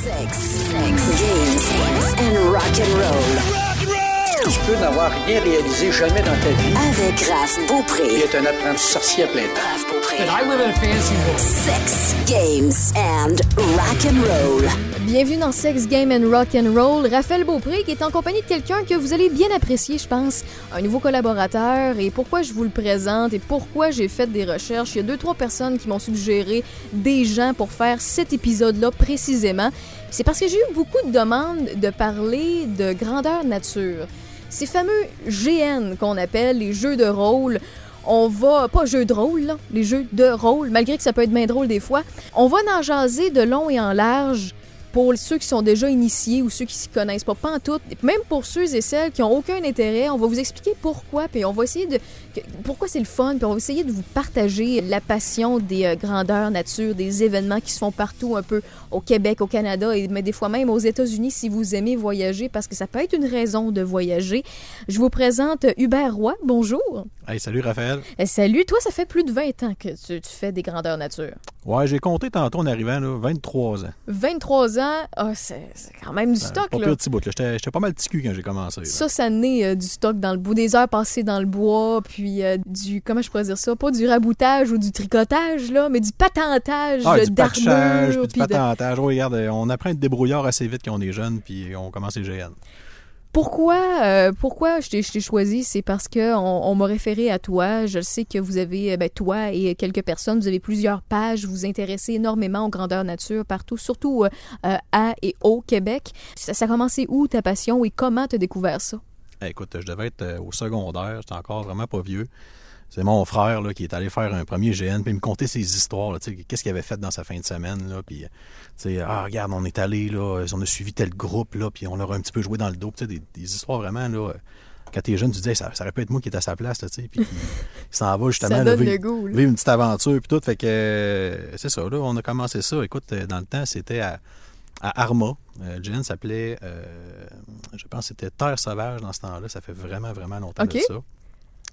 Sex, sex, games and rock and roll. Tu peux n'avoir rien réalisé jamais dans ta vie. Avec Raph Beaupré. est un apprenti sorcier à plein temps. I live in a fancy world. Sex, games and rock and roll. Bienvenue dans Sex Game and Rock and Roll. Raphaël Beaupré qui est en compagnie de quelqu'un que vous allez bien apprécier, je pense, un nouveau collaborateur. Et pourquoi je vous le présente et pourquoi j'ai fait des recherches, il y a deux trois personnes qui m'ont suggéré des gens pour faire cet épisode-là précisément. C'est parce que j'ai eu beaucoup de demandes de parler de grandeur nature. Ces fameux GN qu'on appelle les jeux de rôle on va, pas jeux de rôle, les jeux de rôle, malgré que ça peut être bien drôle des fois, on va en jaser de long et en large pour ceux qui sont déjà initiés ou ceux qui s'y connaissent pas, pas en tout, même pour ceux et celles qui ont aucun intérêt, on va vous expliquer pourquoi, puis on va essayer de pourquoi c'est le fun, puis on va essayer de vous partager la passion des euh, grandeurs nature, des événements qui se font partout un peu au Québec, au Canada et mais des fois même aux États-Unis si vous aimez voyager parce que ça peut être une raison de voyager. Je vous présente Hubert Roy. Bonjour. Hey, salut Raphaël. Euh, Salut, toi, ça fait plus de 20 ans que tu, tu fais des grandeurs nature. Ouais, j'ai compté tantôt en arrivant, là, 23 ans. 23 ans, ah, c'est quand même du stock, Pas là. petit bout. J'étais pas mal petit cul quand j'ai commencé. là. Ça, ça naît euh, du stock dans le bout, des heures passées dans le bois, puis euh, du, comment je pourrais dire ça, pas du raboutage ou du tricotage, là, mais du patentage Ah, du patchage, d'armure. puis du de- patentage. Ouais, regarde, on apprend à être débrouillard assez vite quand on est jeune, puis on commence les GN. Pourquoi, euh, pourquoi je t'ai choisi? C'est parce que on, m'a référé à toi. Je sais que vous avez, euh, ben, toi et quelques personnes, vous avez plusieurs pages, vous vous intéressez énormément aux grandeurs nature partout, surtout euh, à et au Québec. Ça, ça a commencé où ta passion et comment t'as découvert ça? Eh, écoute, je devais être au secondaire, j'étais encore vraiment pas vieux. C'est mon frère là, qui est allé faire un premier GN, puis il me contait ses histoires, qu'est-ce qu'il avait fait dans sa fin de semaine. Là, puis, euh, ah, regarde, on est allé, là, on a suivi tel groupe, là, puis on leur a un petit peu joué dans le dos. Tu sais, des, des histoires vraiment, là, euh, quand t'es jeune, tu dis, Hey, ça, ça aurait pu être moi qui étais à sa place, là, puis il, il s'en va justement Ça là, donne vivre- le goût. là. vivre une petite aventure puis tout. Fait que euh, c'est ça, là, on a commencé ça. Écoute, euh, dans le temps, c'était à, à Arma. Euh, s'appelait, euh, je pense c'était Terre Sauvage dans ce temps-là. Ça fait vraiment, vraiment longtemps OK. de ça.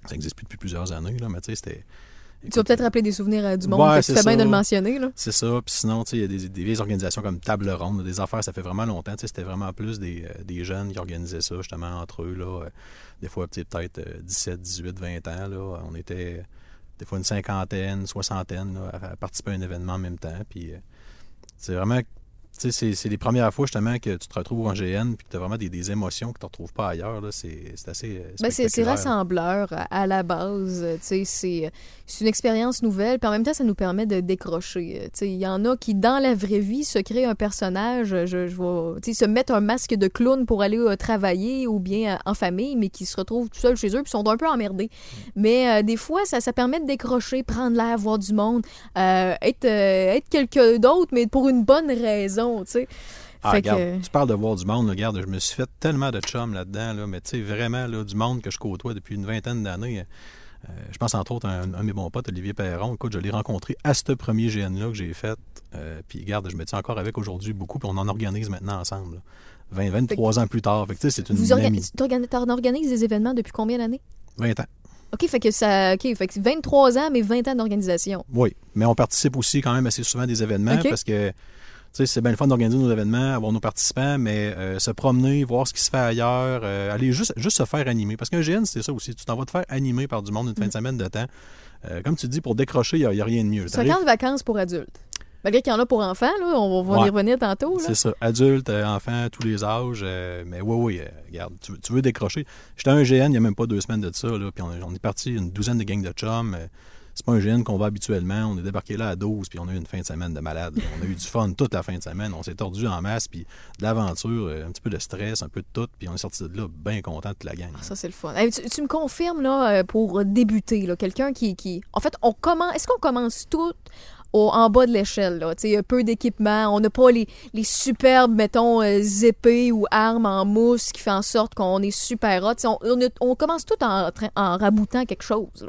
Ça n'existe plus depuis plusieurs années, là, mais tu sais, c'était. Tu vas peut-être rappeler des souvenirs euh, du monde, Ouais, c'est bien de le mentionner. C'est ça. Puis sinon, il y a des, des vieilles organisations comme Table Ronde, des affaires, ça fait vraiment longtemps. C'était vraiment plus des, euh, des jeunes qui organisaient ça, justement, entre eux. Là, Euh, des fois, peut-être euh, 17, 18, 20 ans. Là, on était des fois une cinquantaine, soixantaine là, à, à participer à un événement en même temps. Puis c'est vraiment. C'est- les premières fois justement que tu te retrouves en GN puis que tu as vraiment des, des émotions que tu ne retrouves pas ailleurs. là. C'est assez. euh, Ben, c'est rassembleur à, la base. euh, C'est une expérience nouvelle, puis en même temps, ça nous permet de décrocher. euh, Il y en a qui, dans la vraie vie, se créent un personnage, je, je sais, se mettent un masque de clown pour aller euh, travailler ou bien euh, en famille, mais qui se retrouvent tout seuls chez eux, puis sont un peu emmerdés. Mais euh, des fois, ça, ça permet de décrocher, prendre l'air, voir du monde, être, être quelqu'un d'autre, mais pour une bonne raison. Tu sais. Ah, Fait regarde, que- tu parles de voir du monde, là, regarde, je me suis fait tellement de chums là-dedans, là, mais tu sais, vraiment, là, du monde que je côtoie depuis une vingtaine d'années. Euh, je pense entre autres à un, un de mes bons potes, Olivier Perron. Écoute, je l'ai rencontré à ce premier GN-là que j'ai fait. Euh, puis regarde, je me tiens encore avec aujourd'hui beaucoup, puis on en organise maintenant ensemble. là. 20, 23 ans plus tard. Fait que c'est une Vous organi- t'en organises des événements depuis combien d'années? 20 ans. OK, fait que ça. OK, fait que 23 ans, mais 20 ans d'organisation. Oui, mais on participe aussi quand même assez souvent à des événements parce que c'est bien le fun d'organiser nos événements, avoir nos participants, mais euh, se promener, voir ce qui se fait ailleurs, euh, aller juste, juste se faire animer. Parce qu'un GN, c'est ça aussi. Tu t'en vas te faire animer par du monde une fin de semaine de temps. Euh, comme tu dis, pour décrocher, il n'y a, rien de mieux. C'est un camp de vacances pour adultes. Malgré qu'il y en a pour enfants, là, on va Ouais. y revenir tantôt. C'est ça. Adultes, enfants, tous les âges. mais oui, oui, regarde, tu, veux- tu veux décrocher. J'étais à un GN il n'y a même pas deux semaines de ça. Là, puis on, on est parti une douzaine de gangs de chums. C'est pas un GN qu'on va habituellement. On est débarqué là à 12, puis on a eu une fin de semaine de malade. On a eu du fun toute la fin de semaine. On s'est tordu en masse, puis de l'aventure, euh, un petit peu de stress, un peu de tout. Puis on est sorti de là bien content de la gang. Ça, c'est le fun. Tu, me confirmes, là, euh, pour débuter, là, quelqu'un qui, qui. En fait, on commence. Est-ce qu'on commence tout en bas de l'échelle, là? Tu sais, peu d'équipement. On n'a pas les, les superbes, mettons, euh, épées ou armes en mousse qui fait en sorte qu'on est super hot. On, commence tout en, en raboutant quelque chose.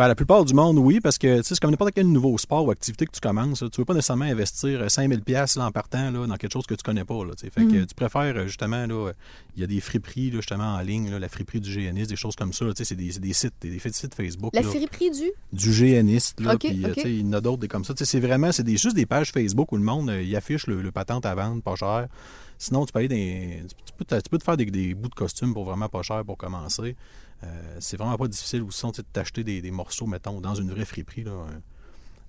Ben, la plupart du monde, oui, parce que tu sais, c'est comme n'importe quel nouveau sport ou activité que tu commences. tu ne veux pas nécessairement investir 5000 pièces en partant là, dans quelque chose que tu connais pas. Là, fait que tu préfères euh, justement, là, euh, il y a des friperies là, justement en ligne, la friperie du GNiste, des choses comme ça. là, tu sais, C'est des, sites, des, des sites Facebook. La friperie du? du GNiste. Là, euh, sais, il y en a d'autres des comme ça. C'est vraiment, c'est des, juste des pages Facebook où le monde euh, il affiche le, le patente à vendre, pas cher. Sinon, tu peux, aller dans tu, peux, te- tu peux te faire des, des bouts de costume pour vraiment pas cher pour commencer. Euh, c'est vraiment pas difficile ou sinon de t'acheter des, des morceaux, mettons, dans une vraie friperie. Là,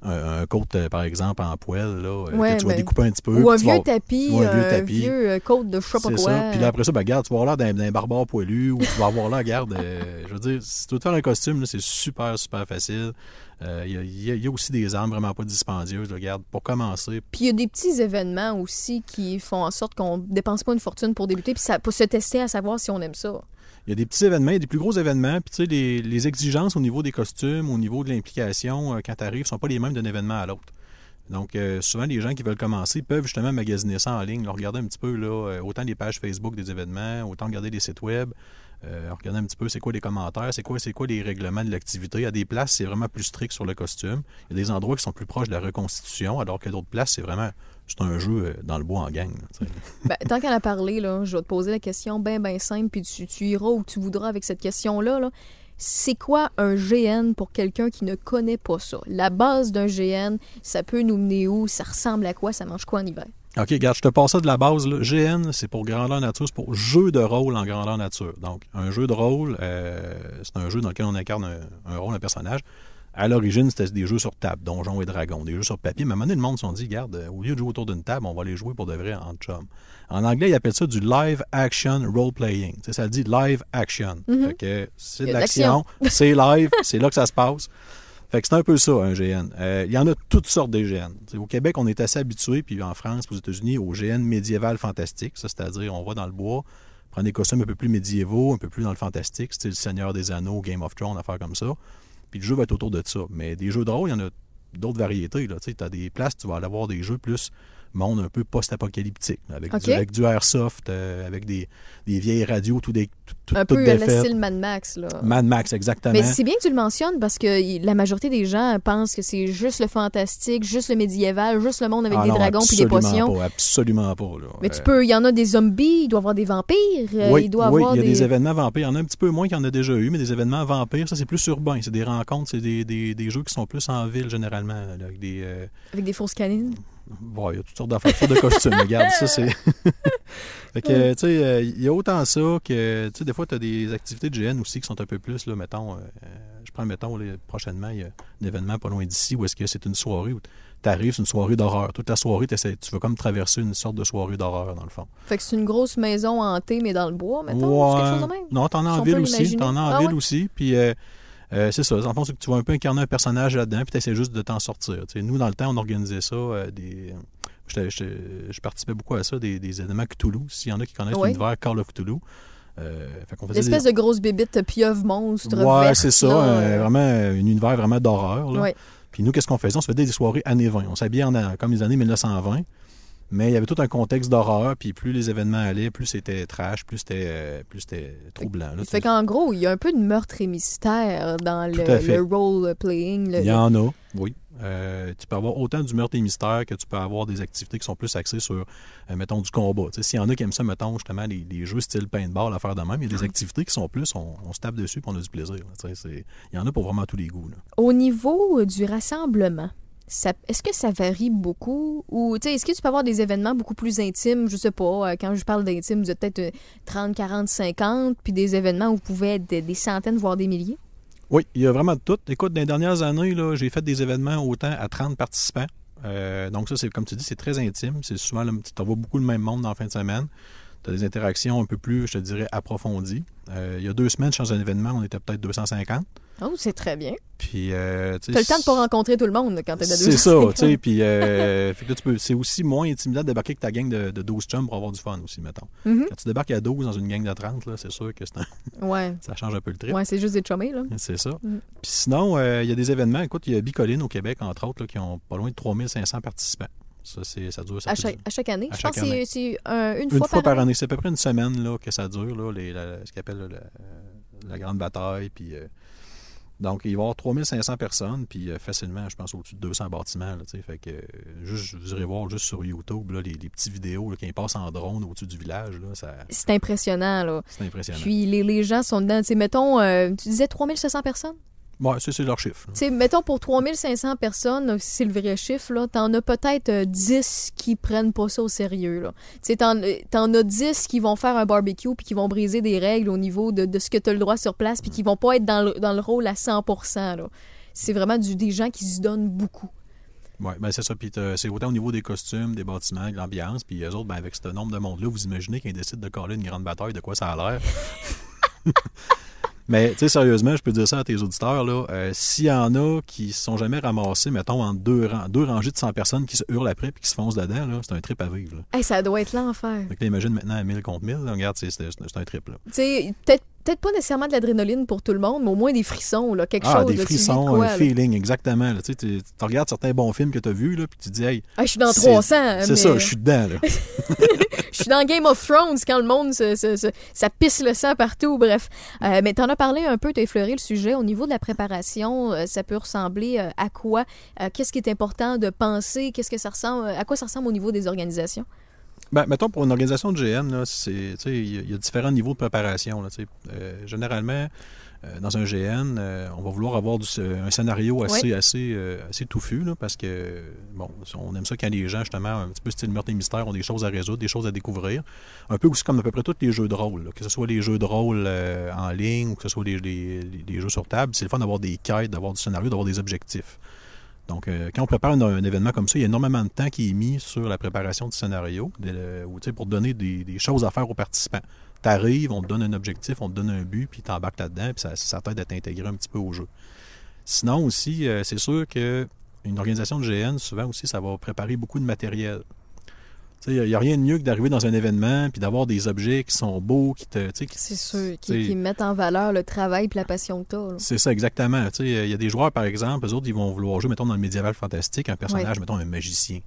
un, un- côte, euh, par exemple, en poêle, là, euh, Ouais, que tu vas ben, découper un petit peu. Ou un vas- vieux tapis, ou un vieux un tapis. vieux côte de je sais pas quoi. Puis là, après ça, ben, regarde, tu vas avoir l'air d'un, barbare poilu ou tu vas avoir l'air, regarde, euh, je veux dire, si tu veux te faire un costume, c'est super, super facile. Euh, Il y, a- y y aussi des armes vraiment pas dispendieuses, là, regarde, pour commencer. Puis il y a des petits événements aussi qui font en sorte qu'on dépense pas une fortune pour débuter, puis ça, pour se tester à savoir si on aime ça. Il y a des petits événements, il des plus gros événements, puis tu sais, les, exigences au niveau des costumes, au niveau de l'implication, euh, quand tu arrives, sont pas les mêmes d'un événement à l'autre. Donc, euh, souvent, les gens qui veulent commencer peuvent justement magasiner ça en ligne, là, regarder un petit peu, euh, autant les pages Facebook des événements, autant regarder les sites web, euh, regarder un petit peu c'est quoi les commentaires, c'est quoi, c'est quoi les règlements de l'activité? À des places, c'est vraiment plus strict sur le costume. Il y a des endroits qui sont plus proches de la reconstitution, alors que d'autres places, c'est vraiment c'est un jeu euh, dans le bois en gang. Ben, tant qu'elle a parlé, je vais te poser la question bien, bien simple, puis tu, iras où tu voudras avec cette question-là. Là. C'est quoi un GN pour quelqu'un qui ne connaît pas ça? La base d'un GN, ça peut nous mener où? Ça ressemble à quoi? Ça mange quoi en hiver? OK, regarde, je te passe ça de la base. Là. GN, c'est pour grandeur nature, c'est pour jeu de rôle en grandeur nature. Donc, un jeu de rôle, euh, c'est un jeu dans lequel on incarne un, un rôle, un personnage. À l'origine, c'était des jeux sur table, donjons et dragons, des jeux sur papier. Mais à un moment donné, le monde se sont dit, regarde, euh, au lieu de jouer autour d'une table, on va les jouer pour de vrai en chum. En anglais, ils appellent ça du live action role playing. Tu sais, ça dit live action. Que c'est de l'action, c'est live, c'est là que ça se passe. Fait que c'est un peu ça, un GN. Euh, il y en a toutes sortes de GN. Au Québec, on est assez habitué, puis en France, aux États-Unis, au GN médiéval fantastique. Ça, c'est-à-dire, on va dans le bois, prendre des costumes un peu plus médiévaux, un peu plus dans le fantastique, style Seigneur des Anneaux, Game of Thrones, affaires comme ça. Puis le jeu va être autour de ça. Mais des jeux de rôle, il y en a d'autres variétés. Tu as des places, tu vas aller avoir des jeux plus monde un peu post-apocalyptique, avec, du, avec du airsoft, euh, avec des, des vieilles radios, tout des, tout, tout- Un peu la défaites. style Mad Max. Là. Mad Max, exactement. Mais c'est bien que tu le mentionnes parce que la majorité des gens pensent que c'est juste le fantastique, juste le médiéval, juste le monde avec Ah des non, dragons puis des potions. Pas, absolument pas. Là. Mais tu Euh, peux, il y en a des zombies, il doit y avoir des vampires, euh, oui, il doit y oui, avoir il y a des... des... événements vampires. Il y en a un petit peu moins qu'il y en a déjà eu, mais des événements vampires, ça, c'est plus urbain. C'est des rencontres, c'est des, des, des jeux qui sont plus en ville, généralement, là, avec des... euh, avec des fausses canines. Bon, il y a toutes sortes d'affaires, de costumes. Regarde, ça, c'est... fait que, tu sais, euh, il y a autant ça que, tu sais, des fois, tu as des activités de GN aussi qui sont un peu plus, là, mettons, euh, je prends, mettons, là, prochainement, il y a un événement pas loin d'ici où est-ce que c'est une soirée où tu arrives, c'est une soirée d'horreur. Toute la soirée, tu veux comme traverser une sorte de soirée d'horreur, dans le fond. Fait que c'est une grosse maison hantée, mais dans le bois, mettons, c'est quelque chose de même? Non, t'en as en ville aussi. T'en as en Ah ville ouais? aussi. Puis euh, euh, c'est ça. En fond, c'est que tu vas un peu incarner un personnage là-dedans, puis t'essaies juste de t'en sortir. Tu nous, dans le temps, on organisait ça. euh, des... Je participais beaucoup à ça, des, des événements Cthulhu. S'il y en a qui connaissent l'univers Call of Cthulhu. Euh, L'espèce des... de grosse bébite pieuvre monstre Ouais, c'est ça. euh, vraiment, un univers vraiment d'horreur. Puis nous, qu'est-ce qu'on faisait? On se faisait des soirées années 20. On s'habillait en, comme les années 1920. Mais il y avait tout un contexte d'horreur, puis plus les événements allaient, plus c'était trash, plus c'était euh, plus c'était troublant. là. Fait qu'en gros, il y a un peu de meurtre et mystère dans le, role-playing. le- Il y en a, oui. Euh, tu peux avoir autant du meurtre et mystère que tu peux avoir des activités qui sont plus axées sur, euh, mettons, du combat. S'il y en a qui aiment ça, mettons, justement, les, les jeux style paintball à faire de même, il y a des activités qui sont plus, on, on se tape dessus et on a du plaisir. Il y en a pour vraiment tous les goûts. là. Au niveau du rassemblement, est-ce que ça varie beaucoup? Ou tu sais, est-ce que tu peux avoir des événements beaucoup plus intimes? Je sais pas, euh, quand je parle d'intime, vous êtes peut-être euh, 30, 40, 50, puis des événements où vous pouvez être des, centaines, voire des milliers? Oui, il y a vraiment de tout. Écoute, dans les dernières années, j'ai fait des événements autant à 30 participants. Euh, donc ça, c'est comme tu dis, c'est très intime. C'est souvent, tu vois beaucoup le même monde la fin de semaine. Tu as des interactions un peu plus, je te dirais, approfondies. Euh, il y a deux semaines, je suis un événement, on était peut-être 250. Oh, c'est très bien. Puis, euh, tu T'as le temps de pas rencontrer tout le monde quand t'es à C'est ça, 250. tu sais. Puis, euh, que c'est aussi moins intimidant de débarquer avec ta gang de, de 12 chums pour avoir du fun aussi, mettons. Mhm. Quand tu débarques à 12 dans une gang de 30, là, c'est sûr que c'est un- Ouais. ça change un peu le trip. Ouais, c'est juste des chummés, là. C'est ça. Mm. Puis sinon, euh, il y a des événements. Écoute, il y a Bicoline au Québec, entre autres, là, qui ont pas loin de 3500 participants. Ça, c'est, ça dure. Ça À chaque, durer- à chaque année? À je pense que c'est- un- une, Une fois, par, année. C'est à peu près une semaine là, que ça dure, là, les- la- ce qu'on appelle la, la grande bataille. Puis, euh, Donc, il va y avoir 3500 personnes, puis euh, facilement, je pense, au-dessus de 200 bâtiments. Là, fait que, euh, juste, vous irez voir juste sur YouTube là, les, les petites vidéos qui passent en drone au-dessus du village. Là, ça, C'est impressionnant, là. c'est impressionnant. Puis les, les gens sont dedans. Tu sais, mettons, euh, tu disais 3500 personnes? Ça, c'est leur chiffre. là. Tu sais, mettons pour 3500 personnes, c'est le vrai chiffre, là, t'en as peut-être euh, 10 qui prennent pas ça au sérieux. Là. Tu sais, t'en, euh, t'en as 10 qui vont faire un barbecue puis qui vont briser des règles au niveau de, de ce que t'as le droit sur place puis qui vont pas être dans le, dans le rôle à 100%. Là. C'est vraiment du, des gens qui se donnent beaucoup. Ouais, ben c'est ça. Puis t'as- c'est autant au niveau des costumes, des bâtiments, de l'ambiance. Puis eux autres, ben, avec ce nombre de monde-là, vous imaginez qu'ils décident de coller une grande bataille, de quoi ça a l'air? Mais, tu sais, sérieusement, je peux dire ça à tes auditeurs, là. euh, S'il y en a qui se sont jamais ramassés, mettons, en deux, rangs, deux rangées de 100 personnes qui se hurlent après puis qui se foncent dedans, là, c'est un trip à vivre. Là. Hey, ça doit être l'enfer. Là, imagine maintenant à 1000 contre 1000, là, regarde, c'est un trip, là. Tu sais, peut-être, peut-être pas nécessairement de l'adrénaline pour tout le monde, mais au moins des frissons, là, quelque Ah, chose. des là, tu frissons, quoi, un là? feeling, exactement. Tu tu tu regardes certains bons films que tu as vus, puis tu te dis, hey, Ah, je suis dans c'est- 300. c'est mais- ça, je suis dedans, là. Je suis dans Game of Thrones quand le monde se, se- se- ça pisse le sang partout, bref. Euh, mais t'en as parlé un peu, t'as effleuré le sujet. Au niveau de la préparation, euh, ça peut ressembler euh, à quoi? Qu'est-ce qui est important de penser? Qu'est-ce que ça ressemble? À quoi ça ressemble au niveau des organisations? Ben, mettons, pour une organisation de GN, là, c'est, tu sais, il y, a- il y a différents niveaux de préparation. Là. Euh, généralement, euh, dans un GN, euh, on va vouloir avoir du- un scénario assez, assez, euh, assez touffu, là, parce que, bon, on aime ça quand les gens, justement, un petit peu style meurtre et mystère, ont des choses à résoudre, des choses à découvrir. Un peu aussi comme à peu près tous les jeux de rôle, là, que ce soit les jeux de rôle euh, en ligne ou que ce soit les- les jeux sur table. C'est le fun d'avoir des quêtes, d'avoir du scénario, d'avoir des objectifs. Donc, euh, quand on prépare un, événement comme ça, il y a énormément de temps qui est mis sur la préparation du scénario de- sais, pour donner des, choses à faire aux participants. Tu arrives, on te donne un objectif, on te donne un but, puis tu embarques là-dedans, puis ça, ça t'aide à t'intégrer un petit peu au jeu. Sinon aussi, euh, c'est sûr que une organisation de GN, souvent aussi, ça va préparer beaucoup de matériel. Tu Il n'y a rien de mieux que d'arriver dans un événement puis d'avoir des objets qui sont beaux, qui te. tu qui- C'est sûr, qui, mettent en valeur le travail et la passion que là. c'est ça, exactement. Tu Il y a des joueurs, par exemple, eux autres, ils vont vouloir jouer, mettons, dans le médiéval fantastique, un personnage, mettons, un magicien.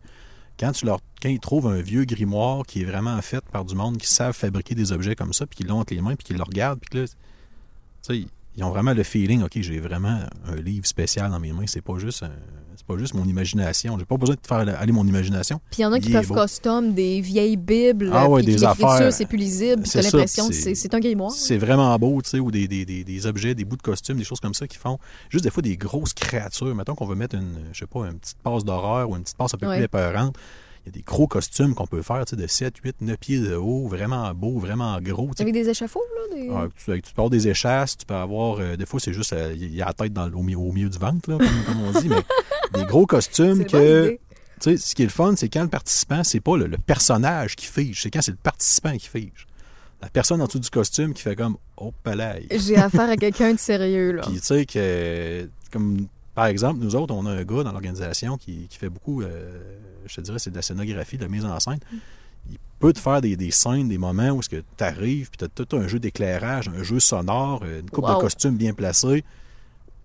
Quand, tu leur, quand ils trouvent un vieux grimoire qui est vraiment fait par du monde qui savent fabriquer des objets comme ça, puis qui l'ont entre les mains, puis qui le regardent, puis que là, tu sais, ils ont vraiment le feeling, OK, j'ai vraiment un livre spécial dans mes mains, c'est pas juste un- c'est pas juste mon imagination. J'ai pas besoin de faire aller mon imagination. Puis il y en a qui peuvent beau. custom des vieilles bibles. Ah ouais, des affaires. c'est plus lisible. T'as l'impression que c'est- un grimoire. C'est vraiment beau, tu sais, ou des, des, des, des objets, des bouts de costume, des choses comme ça qui font juste des fois des grosses créatures. Mettons qu'on veut mettre une, je sais pas, une petite passe d'horreur ou une petite passe un peu Ouais. plus épeurante. Il y a des gros costumes qu'on peut faire, tu sais, de 7, 8, 9 pieds de haut, vraiment beau, vraiment gros. tu sais. Avec des échafauds, là? Des... Ah, tu, tu peux avoir des échasses, tu peux avoir. euh, des fois, c'est juste. euh, Il y a la tête dans, au, milieu, au milieu du ventre, là, comme, comme on dit, mais des gros costumes que. Tu sais, ce qui est le fun, c'est quand le participant, c'est pas le, le personnage qui fige, c'est quand c'est le participant qui fige. La personne en dessous du costume qui fait comme Oh, palais. J'ai affaire à quelqu'un de sérieux, là. Puis, tu sais, que. Comme, par exemple, nous autres, on a un gars dans l'organisation qui, qui fait beaucoup, euh, je te dirais, c'est de la scénographie, de la mise en scène. Il peut te faire des, des scènes, des moments où tu arrives, puis tu as tout un jeu d'éclairage, un jeu sonore, une coupe Wow. de costumes bien placée.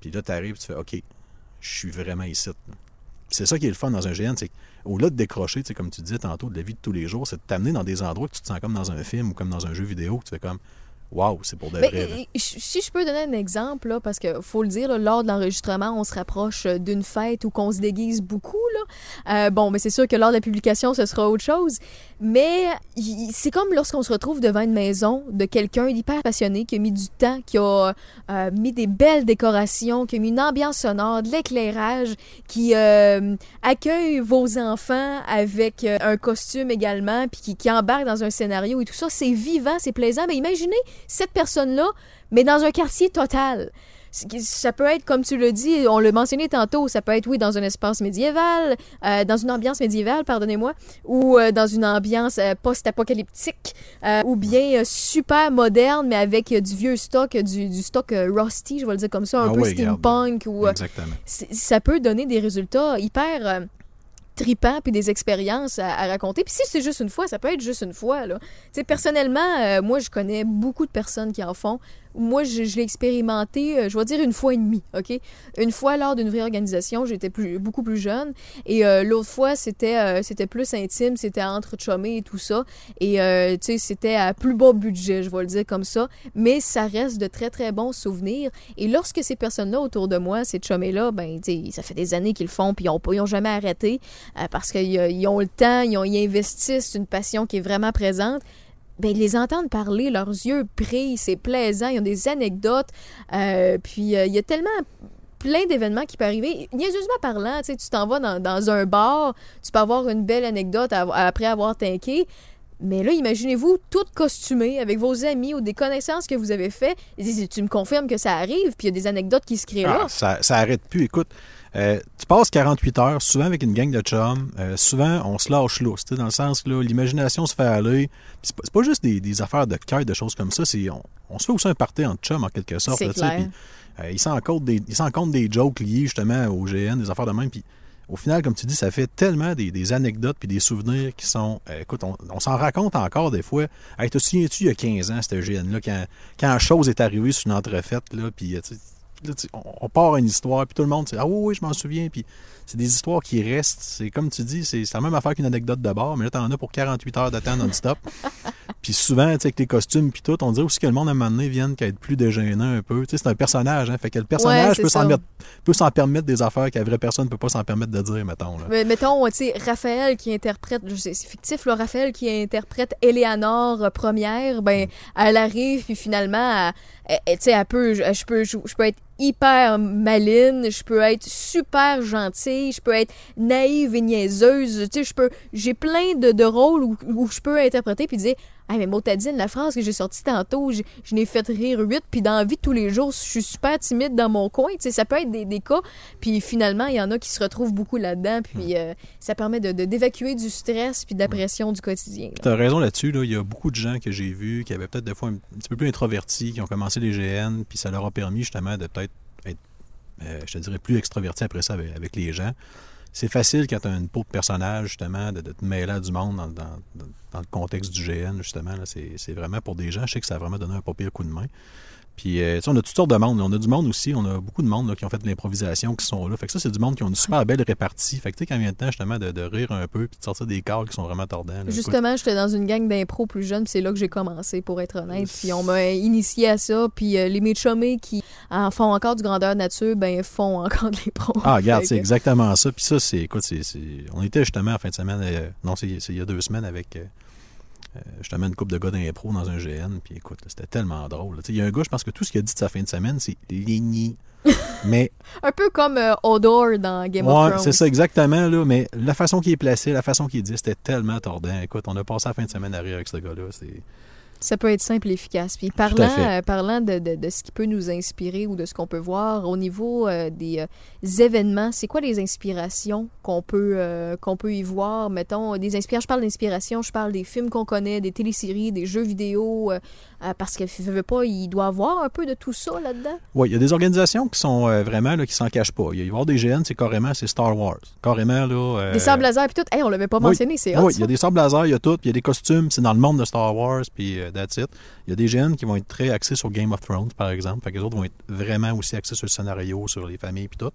Puis là, tu arrives, tu fais OK, je suis vraiment ici. C'est ça qui est le fun dans un GN, c'est au-delà de décrocher, comme tu disais tantôt, de la vie de tous les jours, c'est de t'amener dans des endroits que tu te sens comme dans un film ou comme dans un jeu vidéo, que tu fais comme Waouh, c'est pour de vrai. euh, si je peux donner un exemple, là, parce que faut le dire, là, lors de l'enregistrement, on se rapproche euh, d'une fête où qu'on se déguise beaucoup. Là. Euh, bon, mais c'est sûr que lors de la publication, ce sera autre chose. Mais c'est comme lorsqu'on se retrouve devant une maison de quelqu'un d'hyper passionné qui a mis du temps, qui a euh, mis des belles décorations, qui a mis une ambiance sonore, de l'éclairage, qui euh, accueille vos enfants avec un costume également, puis qui, qui embarque dans un scénario et tout ça. C'est vivant, c'est plaisant. Mais imaginez cette personne-là, mais dans un quartier total. Ça peut être, comme tu l'as dit, on l'a mentionné tantôt, ça peut être, oui, dans un espace médiéval, euh, dans une ambiance médiévale, pardonnez-moi, ou euh, dans une ambiance euh, post-apocalyptique, ou bien super moderne, mais avec du vieux stock, du, du stock rusty, je vais le dire comme ça, un Ah peu steampunk, ou ça peut donner des résultats hyper tripants puis des expériences à, raconter. Puis si c'est juste une fois, ça peut être juste une fois. Là. Personnellement, euh, moi, je connais beaucoup de personnes qui en font moi, je, l'ai expérimenté, euh, je vais dire une fois et demie, OK? Une fois lors d'une vraie organisation, j'étais plus, beaucoup plus jeune. Et euh, l'autre fois, c'était euh, c'était plus intime, c'était entre chumés et tout ça. Et, tu sais, c'était à plus bas budget, je vais le dire comme ça. Mais ça reste de très, très bons souvenirs. Et lorsque ces personnes-là autour de moi, ces chumés-là, ben, tu sais, ça fait des années qu'ils le font, puis ils ont, pas- ils ont jamais arrêté parce qu'ils ils ont le temps, ils, ont, ils investissent, c'est une passion qui est vraiment présente ben, les entendre parler, leurs yeux brillent, c'est plaisant, ils ont des anecdotes, euh, puis euh, il y a tellement plein d'événements qui peuvent arriver. Niaiseusement parlant, tu sais, tu t'en vas dans, dans un bar, tu peux avoir une belle anecdote à- après avoir tinqué, mais là, imaginez-vous, tout costumé avec vos amis ou des connaissances que vous avez fait. Et Tu me confirmes que ça arrive, puis il y a des anecdotes qui se créent là. Ah, ça, ça arrête plus. Écoute, euh, tu passes 48 heures, souvent avec une gang de chums. euh, souvent, on se lâche lousse, dans le sens que là, l'imagination se fait aller. C'est pas, pas juste des, des affaires de cœur, de choses comme ça. C'est, on, on se fait aussi un party entre chums, en quelque sorte. Là, euh, ils s'en comptent des, des jokes liés justement au GN, des affaires de même. Puis au final, comme tu dis, ça fait tellement des, des anecdotes puis des souvenirs qui sont. euh, écoute, on, on s'en raconte encore des fois. Hey, te souviens-tu, il y a 15 ans, ce GN-là, quand, quand la chose est arrivée sur une entrefaite, là, puis là, on, part une histoire, puis tout le monde, dit, ah oui, oui, je m'en souviens, puis c'est des histoires qui restent. C'est comme tu dis, c'est c'est la même affaire qu'une anecdote de bord, mais là, t'en as pour 48 heures temps non-stop. puis souvent, tu sais, avec les costumes, puis tout, on dirait aussi que le monde, à un moment donné, vienne qu'à être plus dégênant un peu. C'est un personnage, hein, fait que le personnage c'est peut s'en peut permettre des affaires que la vraie personne ne peut pas s'en permettre de dire, mettons. Là. Mais mettons, tu sais, Raphaël qui interprète, c'est fictif, là, Raphaël qui interprète Éléanore euh, première, ben, elle arrive, puis finalement, elle- elle- elle- tu sais, elle peut, je, je peux, je, je peux être hyper maline, je peux être super gentille, je peux être naïve et niaiseuse, tu sais, je peux, j'ai plein de, de rôles où, où je peux interpréter puis dire, ah mais Motadine, la phrase que j'ai sortie tantôt, je, je n'ai fait rire huit, puis dans la vie de tous les jours, je suis super timide dans mon coin, tu sais, ça peut être des, des cas, puis finalement, il y en a qui se retrouvent beaucoup là-dedans, puis euh, ça permet de, de- d'évacuer du stress puis de la pression du quotidien. Tu as raison là-dessus. Là. Il y a beaucoup de gens que j'ai vus qui avaient peut-être des fois un, un petit peu plus introvertis, qui ont commencé les GN, puis ça leur a permis justement de peut-être être, euh, je te dirais, plus extrovertis après ça avec, avec les gens. C'est facile quand tu as une peau de personnage, justement, de, de te mêler à du monde dans, dans- dans- dans le contexte du GN, justement. C'est vraiment pour des gens. Je sais que ça a vraiment donné un pas pire coup de main. Puis, euh, on a toutes sortes de monde. là. On a du monde aussi. On a beaucoup de monde là, qui ont fait de l'improvisation, qui sont là. Fait que ça, c'est du monde qui ont une super belle répartie. Fait que, tu sais, quand il le temps, justement, de, de rire un peu, puis de sortir des cadres qui sont vraiment tordants. là. Justement, j'étais dans une gang d'impro plus jeune, puis c'est là que j'ai commencé, pour être honnête. Puis on m'a initié à ça, puis euh, les méchomés qui en font encore du grandeur nature, ben font encore de l'impro. Ah, regarde, c'est exactement ça. Puis ça, c'est, écoute, c'est, c'est- on était justement en fin de semaine, euh, non, c'est, il y a deux semaines avec euh, justement une couple de gars d'impro dans un GN. Puis écoute, c'était tellement drôle. Il y a un gars, je pense que tout ce qu'il a dit de sa fin de semaine, c'est ligny. Mais, Un peu comme euh, Odor dans Game of Thrones. c'est ça exactement, là. Mais la façon qu'il est placé, la façon qu'il dit, c'était tellement tordant. Écoute, on a passé la fin de semaine à rire avec ce gars-là. C'est... Ça peut être simple et efficace. Puis parlant, euh, parlant de, de- de ce qui peut nous inspirer ou de ce qu'on peut voir au niveau euh, des euh, événements, c'est quoi les inspirations qu'on peut, euh, qu'on peut y voir? Mettons, des inspirations, je parle d'inspiration, je parle des films qu'on connaît, des téléséries, des jeux vidéo, euh, parce que je veux pas, il doit avoir un peu de tout ça là-dedans. Oui, il y a des organisations qui sont euh, vraiment, là, qui s'en cachent pas. Il y a y avoir des GN, c'est carrément, c'est Star Wars. Carrément, là. euh, Des sables laser, puis tout. Hey, on l'avait pas oui. mentionné, c'est Oui, il y a des sables laser, il y a tout, puis il y a des costumes, c'est dans le monde de Star Wars, puis that's it. Il y a des GN qui vont être très axés sur Game of Thrones, par exemple. Fait que les autres vont être vraiment aussi axés sur le scénario, sur les familles, puis tout.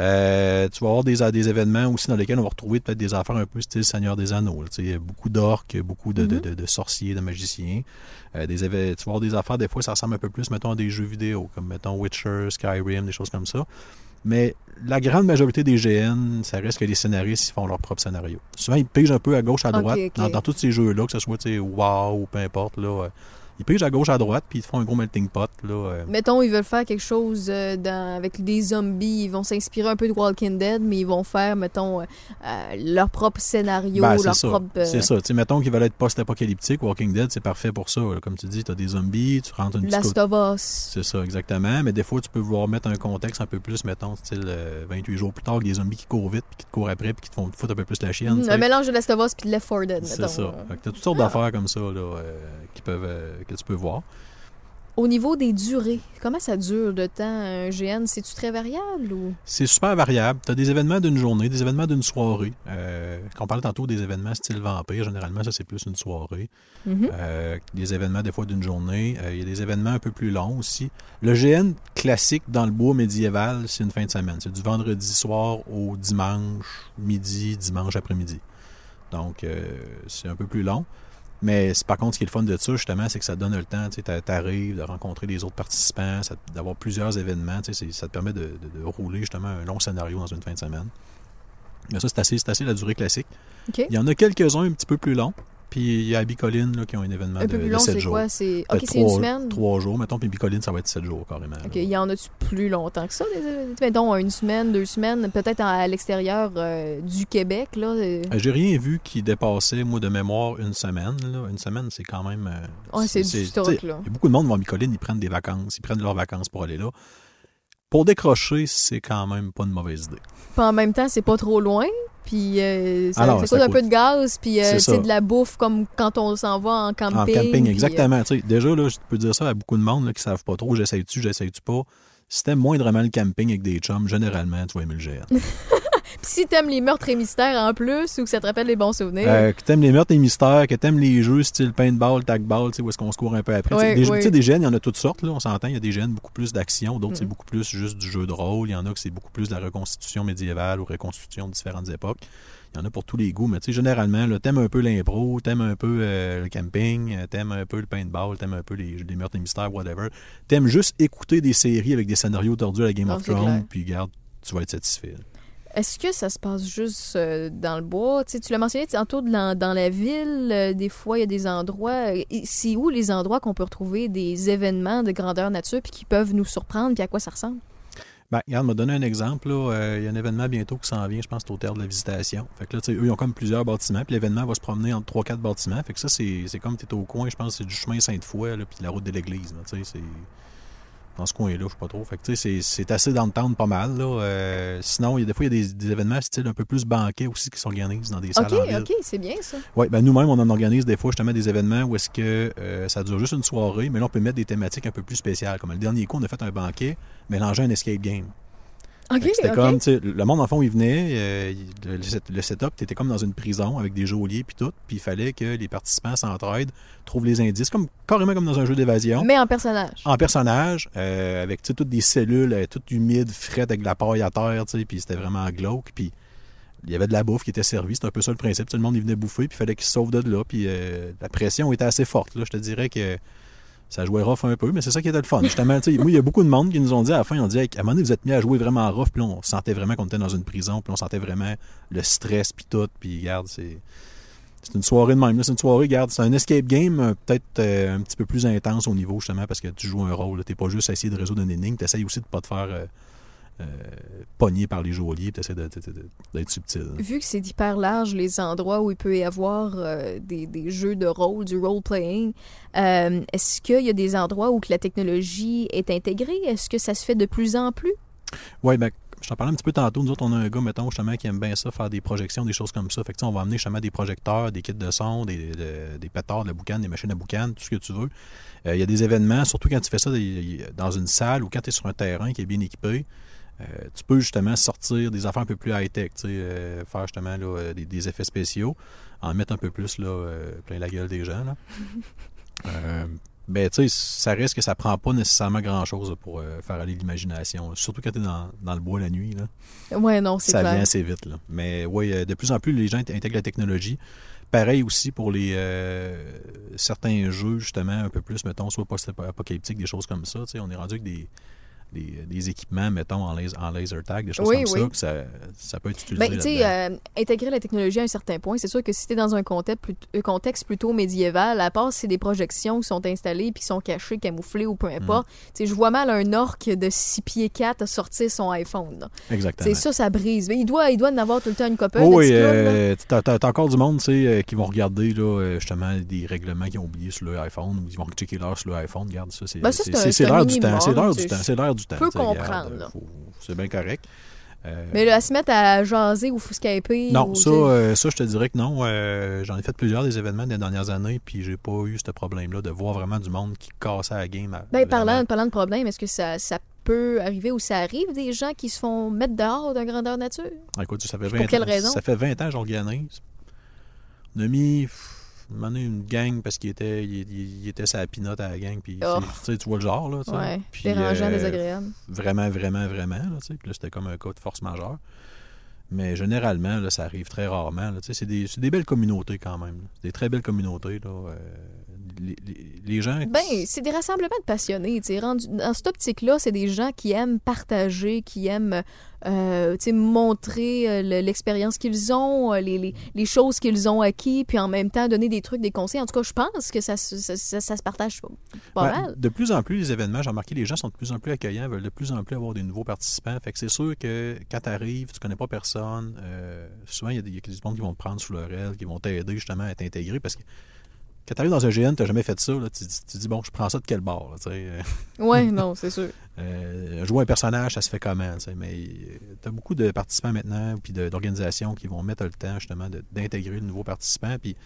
Euh, tu vas avoir des, des événements aussi dans lesquels on va retrouver peut-être des affaires un peu style Seigneur des Anneaux. là. Tu sais, il y a beaucoup d'orques, beaucoup de, de- Mhm. de- de sorciers, de magiciens. Euh, des tu vas avoir des affaires, des fois, ça ressemble un peu plus, mettons, à des jeux vidéo, comme, mettons, Witcher, Skyrim, des choses comme ça. Mais la grande majorité des GN, ça reste que les scénaristes, ils font leur propre scénario. Souvent, ils pigent un peu à gauche, à droite. Dans, dans tous ces jeux-là, que ce soit, tu sais, WoW ou peu importe, là. Ils pigent à gauche, à droite, puis ils te font un gros melting pot, là. euh. Mettons, ils veulent faire quelque chose euh, dans- avec des zombies. Ils vont s'inspirer un peu de Walking Dead, mais ils vont faire, mettons, euh, leur propre scénario, Ben, c'est leur ça. propre. C'est ça. Mettons qu'ils veulent être post-apocalyptique, Walking Dead, c'est parfait pour ça. là. Comme tu dis, tu as des zombies, tu rentres une petite Last coupe- of Us. C'est ça, exactement. Mais des fois, tu peux vouloir mettre un contexte un peu plus, mettons, style euh, 28 jours plus tard, avec des zombies qui courent vite, puis qui te courent après, puis qui te font foutre un peu plus la chienne. Mm, sais. un mélange de Last of Us puis de Left 4 Dead, C'est mettons. ça. Fait que t'as toutes sortes d'affaires comme ça là, qui peuvent, que tu peux voir. Au niveau des durées, comment ça dure de temps un GN? C'est-tu très variable ou? C'est super variable. Tu as des événements d'une journée, des événements d'une soirée. Euh, quand on parlait tantôt des événements style vampire, généralement, ça c'est plus une soirée. Mhm. Euh, des événements des fois d'une journée. Euh, il y a des événements un peu plus longs aussi. Le GN classique dans le bois médiéval, c'est une fin de semaine. C'est du vendredi soir au dimanche midi, dimanche après-midi. Donc, euh, c'est un peu plus long. Mais par contre, ce qui est le fun de ça, justement, c'est que ça te donne le temps. Tu arrives de rencontrer les autres participants, d'avoir plusieurs événements. tu sais, c'est- Ça te permet de, de- de rouler justement un long scénario dans une fin de semaine. Mais ça, c'est assez, c'est assez la durée classique. Il y en a quelques-uns un petit peu plus longs. Puis il y a Abicoline là, qui ont un événement Un de, peu plus de long, 7 c'est jours. quoi? C'est... Fait OK, c'est une semaine? Trois jours, mettons, puis Bicoline, ça va être 7 jours carrément. OK, il y en a-tu plus longtemps que ça? Des, mettons, une semaine, deux semaines, peut-être à l'extérieur euh, du Québec, là? euh, Euh, J'ai rien vu qui dépassait, moi, de mémoire, une semaine. Là. Une semaine, c'est quand même. euh, Ouais, c'est du stock, tu sais, là. Il y a beaucoup de monde qui vont à Bicoline, ils prennent des vacances, ils prennent leurs vacances pour aller là. Pour décrocher, c'est quand même pas une mauvaise idée. Puis en même temps, c'est pas trop loin. Puis euh, ça, Alors, ça ça coûte un coûte- peu de gaz. Puis euh, de la bouffe comme quand on s'en va en camping. En camping, puis, euh, exactement. Tu sais, déjà, là, je peux dire ça à beaucoup de monde là, qui ne savent pas trop, j'essaye-tu, j'essaye-tu pas. Si t'aimes moindrement le camping avec des chums, généralement, tu vas aimer le GN. Si t'aimes les meurtres et mystères en plus ou que ça te rappelle les bons souvenirs. Euh, que t'aimes les meurtres et mystères, que t'aimes les jeux style paintball, tagball, tu sais, où est-ce qu'on se court un peu après. Ouais, Tu sais, des, ouais. gènes, il y en a toutes sortes, là, on s'entend. Il y a des gènes beaucoup plus d'action, d'autres c'est Mhm. beaucoup plus juste du jeu de rôle. Il y en a que c'est beaucoup plus de la reconstitution médiévale ou reconstitution de différentes époques. Il y en a pour tous les goûts, mais tu sais, généralement, t'aimes un peu l'impro, t'aimes un peu euh, le camping, euh, t'aimes un peu le paintball, t'aimes un peu les, les meurtres et mystères, whatever. T'aimes juste écouter des séries avec des scénarios tordus à la Game Non, of. Thrones, puis garde, tu vas être satisfait. Est-ce que ça se passe juste euh, dans le bois? Tu sais, tu l'as mentionné tantôt la- dans la ville, euh, des fois il y a des endroits. euh, C'est où les endroits qu'on peut retrouver des événements de grandeur nature puis qui peuvent nous surprendre puis à quoi ça ressemble? Ben, regarde, m'a donné un exemple. là. Il y a un événement bientôt qui s'en vient, je pense, au terre de la visitation. Fait que là, eux, ils ont comme plusieurs bâtiments, puis l'événement va se promener entre 3-4 bâtiments. Fait que ça, c'est comme tu es au coin, je pense, c'est du chemin Sainte-Foy, puis de la route de l'église. c'est dans ce coin-là, je sais pas trop. Fait que c'est- c'est assez temps pas mal. Là. Euh, sinon, il y a des fois, il y a des, des événements style un peu plus banquets aussi qui s'organisent dans des salles Ok, en ville. ok, c'est bien ça. Oui, ben nous-mêmes, on en organise des fois justement des événements où est-ce que euh, ça dure juste une soirée, mais là, on peut mettre des thématiques un peu plus spéciales. Comme le dernier coup, on a fait un banquet mélangeant un escape game. C'était comme, tu sais, le monde, en fond, il venait, euh, le, set- le setup, tu étais comme dans une prison avec des geôliers puis tout, puis il fallait que les participants s'entraident, trouvent les indices, comme carrément comme dans un jeu d'évasion. Mais en personnage. En personnage, euh, avec toutes des cellules, euh, toutes humides, frettes, avec de la paille à terre, tu sais, puis c'était vraiment glauque. Puis il y avait de la bouffe qui était servie, c'était un peu ça le principe. Tout le monde il venait bouffer, puis il fallait qu'ils se sauvent de là. Puis la pression était assez forte. Là. Je te dirais que ça jouait rough un peu, mais c'est ça qui était le fun. Justement, moi, il y a beaucoup de monde qui nous ont dit à la fin, ont dit, à un moment donné, vous êtes mis à jouer vraiment rough, puis on sentait vraiment qu'on était dans une prison, puis on sentait vraiment le stress, puis tout. Puis regarde, c'est. C'est une soirée de même. C'est une soirée, regarde, c'est un escape game euh, peut-être euh, un petit peu plus intense au niveau, justement, parce que tu joues un rôle. Tu n'es pas juste à de résoudre une énigme, tu aussi de pas te faire euh, euh, pogner par les geôliers, tu essaies d'être subtil. Vu que c'est hyper large, les endroits où il peut y avoir euh, des, des jeux de rôle, du role-playing, euh, est-ce qu'il y a des endroits où que la technologie est intégrée? Est-ce que ça se fait de plus en plus? Oui, ben, je t'en parlais un petit peu tantôt. Nous autres, on a un gars, mettons, justement, qui aime bien ça, faire des projections, des choses comme ça. Fait que, on va amener justement des projecteurs, des kits de son, des, de- des pétards, de la boucane, des machines à boucan, tout ce que tu veux. Euh, Il y a des événements, surtout quand tu fais ça des- dans une salle ou quand tu es sur un terrain qui est bien équipé. Euh, tu peux justement sortir des affaires un peu plus high-tech, euh, faire justement là, euh, des, des effets spéciaux, en mettre un peu plus là, euh, plein la gueule des gens. Là. Ben, tu sais, ça reste que ça prend pas nécessairement grand-chose pour faire aller l'imagination. Surtout quand tu es dans, dans le bois la nuit. Là. Ouais, non, c'est Ça clair. vient assez vite. Là. Mais oui, de plus en plus, les gens int- intègrent la technologie. Pareil aussi pour les certains jeux, justement, un peu plus, mettons, soit post-apocalyptiques, des choses comme ça. Tu sais, on est rendu avec des, des, des équipements, mettons, en, laser, en laser tag, des choses Oui, comme oui. ça, que ça, ça peut être utilisé. Ben, tu sais, euh, intégrer la technologie à un certain point, c'est sûr que si tu es dans un contexte, plut- un contexte plutôt médiéval, à part si c'est des projections qui sont installées puis qui sont cachées, camouflées ou peu Mm. importe, tu sais, je vois mal un orc de 6 pieds 4 sortir son iPhone. là. Exactement. C'est ça, ça brise. Mais il doit, il doit en avoir tout le temps une copie. Oh, oui, euh, t'as, t'as encore du monde, tu sais, euh, qui vont regarder, là, euh, justement, des règlements qu'ils ont oubliés sur leur iPhone ou ils vont checker l'heure sur leur iPhone. Regarde, ça, c'est, Ben, c'est, l'heure du temps. C'est l'heure du temps. C'est l'heure du temps. peux regarde, comprendre, c'est bien correct. Euh, Mais là, à se mettre à jaser ou fouscaper. non, ou, ça, euh, ça, je te dirais que non. Euh, J'en ai fait plusieurs des événements des dernières années, puis j'ai pas eu ce problème-là de voir vraiment du monde qui cassait la game. à- Ben, parlant, parlant de problème, est-ce que ça, ça peut arriver ou ça arrive des gens qui se font mettre dehors d'un grandeur nature? Écoute, ça fait Pour 20 quelle ans, raison? Ça fait 20 ans que j'organise. On a mis moment donné, une gang parce qu'il était, il, il- il était sa pinote à la gang. Puis, Oh. tu vois le genre, là. Ouais, Puis, dérangeant, euh, désagréable. Vraiment, vraiment, vraiment. Là. Puis c'était comme un cas de force majeure. Mais généralement, là, ça arrive très rarement. C'est des, des belles communautés quand même. des très belles communautés. Là. Euh, les, gens. Ben, c'est des rassemblements de passionnés. rendu- Dans cette optique-là, c'est des gens qui aiment partager, qui aiment euh, montrer euh, le- l'expérience qu'ils ont, euh, les, les- les choses qu'ils ont acquis, puis en même temps donner des trucs, des conseils. En tout cas, je pense que ça, se- ça, ça- ça se partage pas, Ben, mal. De plus en plus, les événements, j'ai remarqué, les gens sont de plus en plus accueillants, veulent de plus en plus avoir des nouveaux participants. Fait que c'est sûr que quand tu arrives, tu connais pas personne. euh, souvent, il y, a des- il y a des gens qui vont te prendre sous leur aile, qui vont t'aider justement à t'intégrer parce que quand tu arrives dans un GN, tu jamais fait ça, là, tu, tu dis, bon, je prends ça de quel bord? tu sais, euh, Ouais, non, c'est sûr. euh, jouer un personnage, ça se fait comment? tu sais, Mais tu as beaucoup de participants maintenant, puis d'organisations qui vont mettre le temps justement de- d'intégrer le nouveau participant. Puis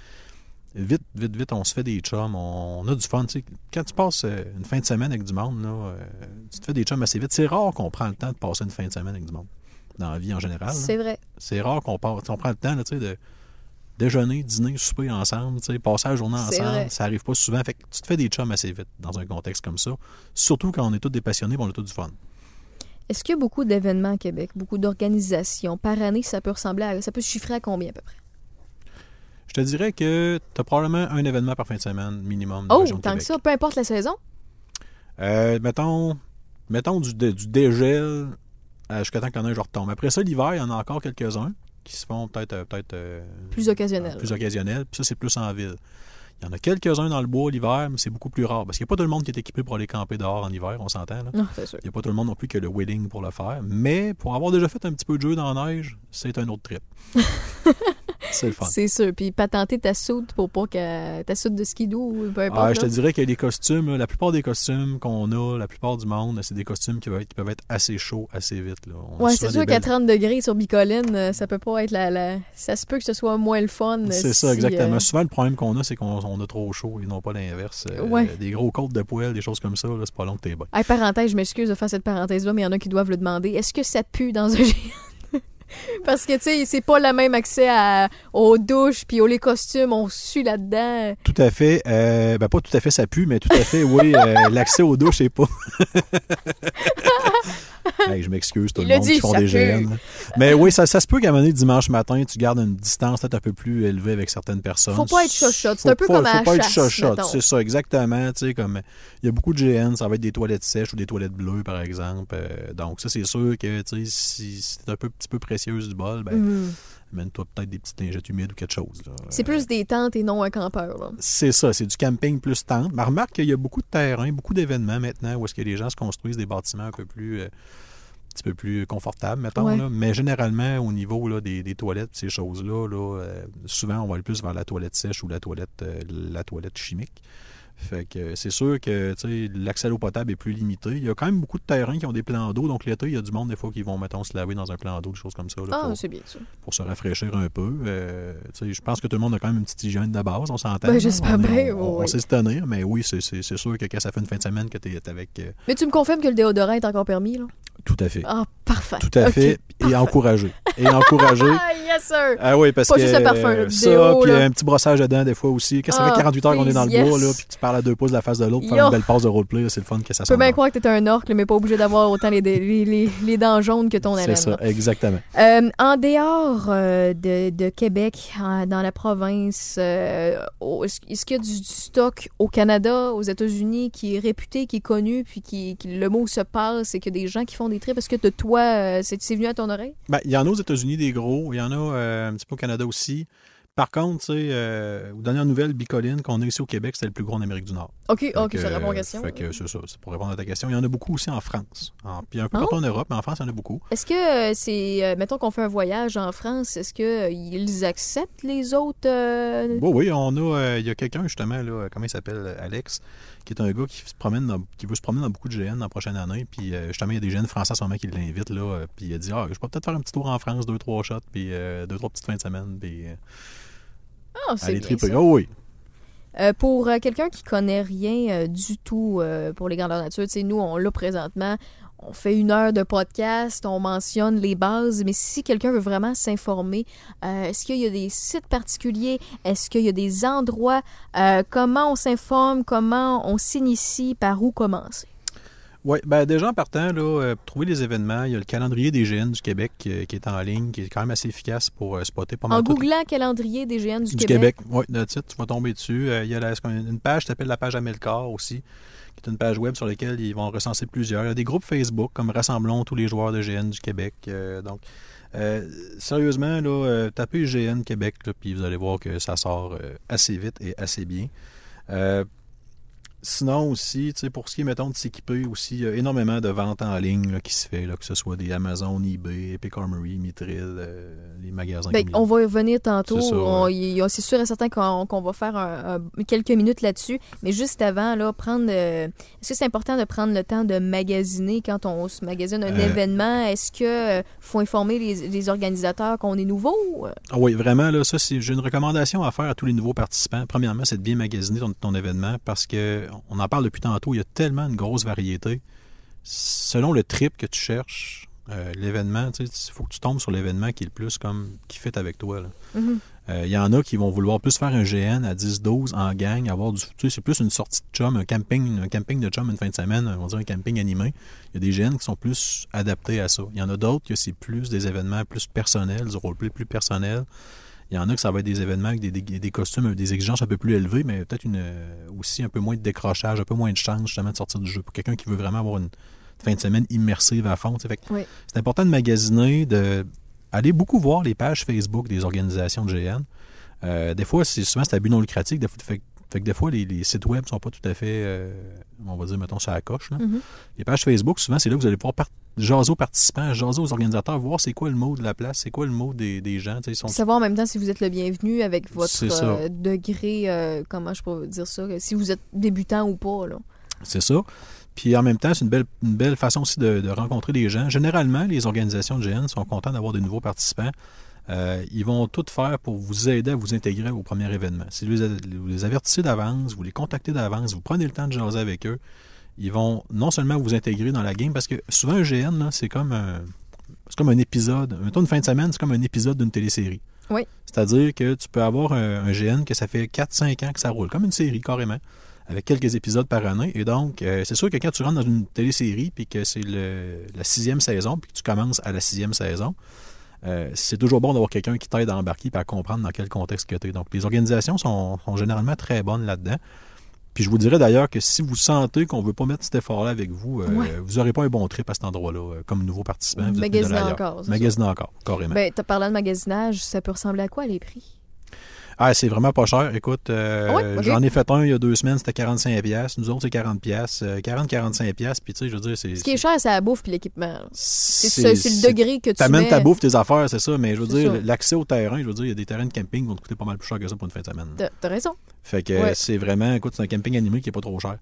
vite, vite, vite, on se fait des chums, on, on a du fun. tu sais. Quand tu passes euh, une fin de semaine avec du monde, là, euh, tu te fais des chums assez vite. C'est rare qu'on prend le temps de passer une fin de semaine avec du monde. Dans la vie en général. C'est vrai. C'est rare qu'on passe. On prend le temps là, tu sais, de déjeuner, dîner, souper ensemble, tu sais, passer la journée ensemble. vrai. Ça arrive pas souvent. Fait que tu te fais des chums assez vite dans un contexte comme ça. Surtout quand on est tous des passionnés on a tous du fun. Est-ce qu'il y a beaucoup d'événements à Québec, beaucoup d'organisations? Par année? Ça peut ressembler à. Ça peut se chiffrer à combien à peu près? Je te dirais que tu as probablement un événement par fin de semaine minimum. dans Oh, tant que ça, peu importe la saison? Euh, mettons, mettons du, du dégel euh, jusqu'à temps que la neige retombe. Après ça, l'hiver, il y en a encore quelques-uns qui se font peut-être euh, peut-être euh, Plus occasionnel. plus occasionnels. Puis ça, c'est plus en ville. Il y en a quelques-uns dans le bois l'hiver, mais c'est beaucoup plus rare. Parce qu'il n'y a pas tout le monde qui est équipé pour aller camper dehors en hiver, on s'entend. Non, c'est sûr. Il n'y a pas tout le monde non plus qui a le wedding pour le faire. Mais pour avoir déjà fait un petit peu de jeu dans la neige, c'est un autre trip. c'est le fun. C'est sûr. Puis patenter ta soude pour pas que ta soude de skidoo ou peu importe. Ah, je te dirais que les costumes, la plupart des costumes qu'on a, la plupart du monde, c'est des costumes qui peuvent être, qui peuvent être assez chauds assez vite. Souvent c'est sûr qu'à belles- 30 degrés sur Bicoline, euh, ça peut pas être la, la- Ça se peut que ce soit moins le fun. euh, C'est ça, exactement. euh, Souvent, le problème qu'on a, c'est qu'on on a trop chaud et non pas l'inverse. Euh, Ouais. Des gros côtes de poêle, des choses comme ça, c'est pas long que t'es. Hey, parenthèse, je m'excuse de faire cette parenthèse-là, mais il y en a qui doivent le demander. Est-ce que ça pue dans un? Parce que, tu sais, c'est pas le même accès à- aux douches puis aux les costumes, on sue là-dedans. Tout à fait. euh, ben, pas tout à fait ça pue, mais tout à fait, oui, euh, l'accès aux douches, c'est pas. Hey, je m'excuse, tout le monde dit, qui font des là. Mais oui, ça, ça se peut qu'à un moment donné, dimanche matin, tu gardes une distance peut-être un peu plus élevée avec certaines personnes. Faut pas être chochotte. C'est un peu pas- comme à faut pas être chasse, mettons. c'est ça, exactement. Tu sais, comme il y a beaucoup de GN, ça va être des toilettes sèches ou des toilettes bleues, par exemple. Euh, donc, ça, c'est sûr que tu sais, si, t'es un peu, petit peu précieuse du bol, ben, Mhm. Amène-toi peut-être des petites lingettes humides ou quelque chose. C'est plus des tentes et non un campeur. C'est ça, c'est du camping plus tente. Mais remarque qu'il y a beaucoup de terrains, beaucoup d'événements maintenant où est-ce que les gens se construisent des bâtiments un peu plus, euh, un petit peu plus confortables, mettons. Ouais. là. Mais généralement, au niveau là, des, des toilettes, ces choses-là, là, euh, souvent, on va aller plus vers la toilette sèche ou la toilette, euh, la toilette chimique. Fait que c'est sûr que l'accès à l'eau potable est plus limité. Il y a quand même beaucoup de terrains qui ont des plans d'eau. Donc l'été, il y a du monde des fois qui vont, mettons, se laver dans un plan d'eau, des choses comme ça. là, Ah, pour- c'est bien ça. pour se rafraîchir un peu. Euh, je pense que tout le monde a quand même une petite hygiène de base, on s'entend. Ben, j'espère On bien, On, on oui. sait se tenir, mais oui, c'est- c'est c'est sûr que quand ça fait une fin de semaine que tu es avec. euh, Mais tu me confirmes que le déodorant est encore permis, là? tout à fait. Ah, parfait. tout à fait. Et encouragé. Et encouragé. Ah, yes, sir! Ah oui, parce Pas que juste le parfum, le ça, puis un petit brossage dedans des fois aussi. Quand ça Ah, fait 48 heures qu'on est dans le bois, là, puis tu parles à deux pouces de la face de l'autre, faire Yo. une belle passe de roleplay, c'est le fun que ça Je peux bien croire que t'es un orc, là, mais pas obligé d'avoir autant les, les, les, les dents jaunes que ton C'est haleine. ça, là. exactement. Euh, en dehors euh, de, de Québec, dans la province, euh, est-ce est-ce qu'il y a du, du stock au Canada, aux États-Unis, qui est réputé, qui est connu, puis qui, qui- le mot se passe et qu'il y a des gens qui font des trips? Est-ce que de toi, euh, c'est venu à ton oreille? Ben, il y en a aux États-Unis des gros, il y en a euh, un petit peu au Canada aussi. Par contre, tu sais, euh, aux dernières nouvelles, Bicoline, qu'on a ici au Québec, c'est le plus gros en Amérique du Nord. OK, Fait OK, que, ça répond à la question. Fait que c'est ça, c'est pour répondre à ta question. Il y en a beaucoup aussi en France. En- puis un peu Ah. partout en Europe, mais en France, il y en a beaucoup. Est-ce que euh, c'est. mettons qu'on fait un voyage en France, est-ce qu'ils acceptent les autres. euh, Oui, oui, on a, euh, il y a quelqu'un justement, là, comment il s'appelle, Alex, qui est un gars qui se promène dans- qui veut se promener dans beaucoup de GN dans la prochaine année. Puis euh, justement, il y a des GN français en ce moment qui l'invitent là. euh, Puis il a dit Ah, je peux peut-être faire un petit tour en France, deux, trois shots, puis euh, deux, trois petites fins de semaine, puis euh, Ah, c'est bien triper. ça. Oh oui. Euh, pour euh, quelqu'un qui connaît rien euh, du tout pour les grandeurs nature, tu sais, nous, on l'a présentement. On fait une heure de podcast, on mentionne les bases, mais si quelqu'un veut vraiment s'informer, euh, est-ce qu'il y a des sites particuliers? Est-ce qu'il y a des endroits? Euh, comment on s'informe? Comment on s'initie? Par où commencer? Oui, ben déjà en partant, là, euh, pour trouver les événements, il y a le calendrier des GN du Québec euh, qui est en ligne, qui est quand même assez efficace pour euh, spotter pas mal En googlant calendrier des GN du, du Québec. Oui, de titre, tu vas tomber dessus. Il y a la- une page qui s'appelle la page Amelcar aussi, qui est une page web sur laquelle ils vont recenser plusieurs. Il y a des groupes Facebook comme Rassemblons tous les joueurs de GN du Québec. Euh, donc, euh, sérieusement, là, euh, tapez GN Québec, là, puis vous allez voir que ça sort assez vite et assez bien. Sinon aussi, tu sais, pour ce qui est, mettons, de s'équiper aussi, il y a énormément de ventes en ligne là, qui se fait, là, que ce soit des Amazon, eBay, Epic Armory, Mitril, euh, les magasins. Comme on va y revenir tantôt. C'est sûr et certain qu'on va faire un- un- quelques minutes là-dessus. Mais juste avant, là, prendre. euh, Est-ce que c'est important de prendre le temps de magasiner quand on se magasine un Euh. événement? Est-ce que euh, faut informer les, les organisateurs qu'on est nouveau? Ah oui, vraiment, là, ça, c'est, j'ai une recommandation à faire à tous les nouveaux participants. Premièrement, c'est de bien magasiner ton, ton événement parce que on en parle depuis tantôt, il y a tellement une grosse variété. Selon le trip que tu cherches, euh, l'événement, il faut que tu tombes sur l'événement qui est le plus comme qui fit avec toi. Mhm. Euh, Il y en a qui vont vouloir plus faire un GN à 10-12 en gang, avoir du. C'est plus une sortie de chum, un camping, un camping de chum une fin de semaine, on va dire un camping animé. Il y a des GN qui sont plus adaptés à ça. Il y en a d'autres que c'est plus des événements plus personnels, du roleplay plus personnel. Il y en a que ça va être des événements avec des, des, des costumes, des exigences un peu plus élevées, mais peut-être une euh, aussi un peu moins de décrochage, un peu moins de chance justement de sortir du jeu. Pour quelqu'un qui veut vraiment avoir une fin de semaine immersive à fond. Oui. C'est important de magasiner, de aller beaucoup voir les pages Facebook des organisations de GN. Euh, des fois, c'est souvent c'est à but non lucratif. Des fois, fait, fait que des fois, les, les sites web sont pas tout à fait, euh, on va dire, mettons, ça à la coche. là. Mhm. Les pages Facebook, souvent, c'est là que vous allez pouvoir par- jaser aux participants, jaser aux organisateurs, voir c'est quoi le mot de la place, c'est quoi le mot des, des gens. sont Savoir en même temps si vous êtes le bienvenu avec votre euh, degré, euh, comment je peux dire ça, si vous êtes débutant ou pas. Là. C'est ça. Puis en même temps, c'est une belle, une belle façon aussi de, de rencontrer des gens. Généralement, les organisations de GN sont contents d'avoir des nouveaux participants. Euh, ils vont tout faire pour vous aider à vous intégrer au premier événement. Si vous les, vous les avertissez d'avance, vous les contactez d'avance, vous prenez le temps de jaser avec eux, ils vont non seulement vous intégrer dans la game, parce que souvent un GN, là, c'est comme un, c'est comme un épisode. Mettons une fin de semaine, c'est comme un épisode d'une télésérie. Oui. C'est-à-dire que tu peux avoir un, un GN que ça fait 4-5 ans que ça roule, comme une série carrément avec quelques épisodes par année. Et donc, euh, c'est sûr que quand tu rentres dans une télésérie, puis que c'est la sixième saison, puis que tu commences à la sixième saison, euh, c'est toujours bon d'avoir quelqu'un qui t'aide à embarquer et à comprendre dans quel contexte que tu es. Donc, les organisations sont, sont généralement très bonnes là-dedans. Puis je vous dirais d'ailleurs que si vous sentez qu'on ne veut pas mettre cet effort-là avec vous, euh, Ouais. vous n'aurez pas un bon trip à cet endroit-là euh, comme nouveau participant. Magasiner encore. Magasiner encore, carrément. Ben, t'as parlé de magasinage, ça peut ressembler à quoi les prix? Ah, c'est vraiment pas cher. Écoute, euh, Ah j'en ai fait un il y a deux semaines, c'était 45$. piastres. Nous autres, c'est 40$. piastres. Euh, 40-45$. piastres. Puis, tu sais, je veux dire, c'est. Ce qui est cher, c'est la bouffe puis l'équipement. C'est c'est- c'est le degré que tu T'amènes mets. ta bouffe, tes affaires, c'est ça. Mais je veux C'est dire, l'accès au terrain, je veux dire, il y a des terrains de camping qui vont te coûter pas mal plus cher que ça pour une fin de semaine. T'as raison. Fait que Ouais. c'est vraiment, écoute, c'est un camping animé qui est pas trop cher.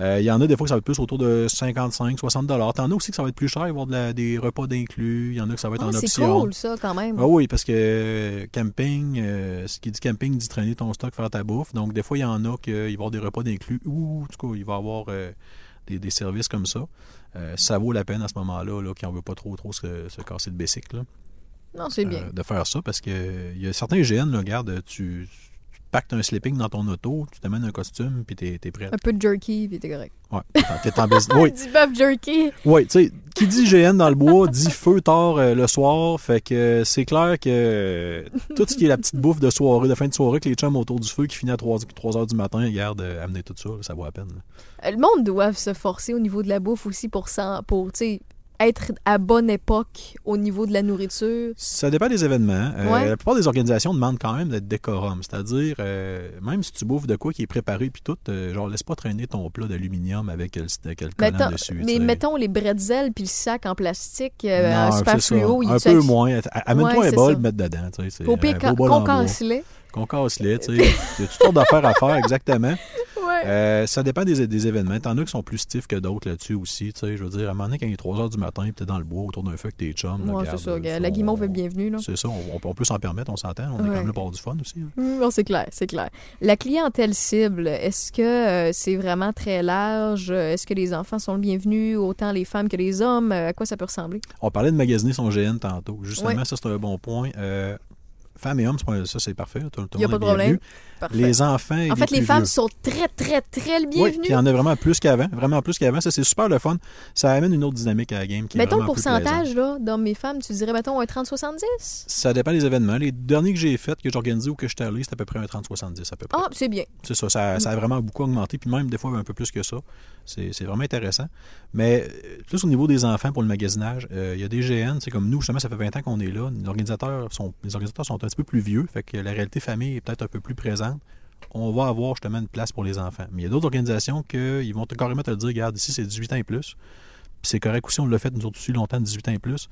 Euh, Il y en a des fois que ça va être plus autour de 55, 60 dollars. T'en as aussi que ça va être plus cher, il va y avoir de la- des repas d'inclus. Il y en a que ça va être Ah, en c'est option. cool, ça, quand même. Ah oui, parce que euh, camping, euh, ce qui dit camping dit traîner ton stock, faire ta bouffe. Donc, des fois, il y en a qu'il va y avoir des repas d'inclus ou, en tout cas, il va y avoir euh, des, des services comme ça. Euh, ça vaut la peine à ce moment-là, là, quand on veut pas trop trop se, se casser le basic, là, Non, c'est bien. euh, de faire ça. Parce que il y a certains GN, là, regarde, tu pactes un sleeping dans ton auto, tu t'amènes un costume, puis t'es es prêt. Un peu de jerky, puis t'es correct. Ouais, t'es en business. Oui, Du bœuf jerky. oui, tu sais, qui dit GN dans le bois dit feu tard euh, le soir. Fait que euh, c'est clair que euh, tout ce qui est la petite bouffe de soirée, de fin de soirée, que les chums autour du feu qui finit à 3, heures du matin, regarde, amener tout ça, là, ça vaut la peine. là. Le monde doit se forcer au niveau de la bouffe aussi pour, s'en- pour tu sais, être à bonne époque au niveau de la nourriture? Ça dépend des événements. Euh, Ouais. La plupart des organisations demandent quand même d'être décorum. C'est-à-dire, euh, même si tu bouffes de quoi qui est préparé puis tout, euh, genre, laisse pas traîner ton plat d'aluminium avec, le, le Mettons- dessus. mais mettons les bretzels puis le sac en plastique euh, Non, super fluo. Un peu moins. Amène-toi Ouais, un bol mettre dedans. Au pire, qu'on casse-les. Qu'on casse-les. tu sais. Il y a toutes sortes d'affaires à faire, exactement. Euh, ça dépend des, des événements. T'en as qui sont plus stiffs que d'autres là-dessus aussi. tu sais. Je veux dire, à un moment donné, quand il est 3 h du matin, tu es dans le bois autour d'un feu avec tes chums. Ouais, c'est ça. La guimauve est bienvenue. Là. C'est ça, on, on peut s'en permettre, on s'entend. On est quand même là pour avoir du fun aussi. hein. C'est clair, c'est clair. La clientèle cible, est-ce que euh, c'est vraiment très large? Est-ce que les enfants sont le bienvenus, autant les femmes que les hommes? Euh, À quoi ça peut ressembler? On parlait de magasiner son GN tantôt. Justement, Ouais. ça, c'est un bon point. Euh, femmes et hommes, c'est pas- ça, c'est parfait. Tout, le monde pas est de problème. Parfait. Les enfants et en fait, les femmes vieux. sont très, très, très le Oui, bienvenues. puis il y en a vraiment plus qu'avant. Vraiment plus qu'avant. Ça, c'est super le fun. Ça amène une autre dynamique à la game qui est mettons le pourcentage là, d'hommes et femmes, tu dirais, mettons, un 30-70? Ça dépend des événements. Les derniers que j'ai faits, que j'ai organisés ou que j'étais allé, c'était à peu près un 30-70 à peu près. Ah, c'est bien. C'est ça, ça, ça a vraiment beaucoup augmenté, puis même des fois un peu plus que ça. C'est c'est vraiment intéressant. Mais euh, plus au niveau des enfants pour le magasinage, euh, il y a des GN, c'est comme nous, justement, ça fait 20 ans qu'on est là. Les organisateurs, sont, les organisateurs sont un petit peu plus vieux, fait que la réalité famille est peut-être un peu plus présente. On va avoir justement une place pour les enfants. Mais il y a d'autres organisations qui vont carrément te dire, regarde, ici c'est 18 ans et plus. Puis c'est correct aussi, on l'a fait nous autres aussi longtemps, 18 ans et plus.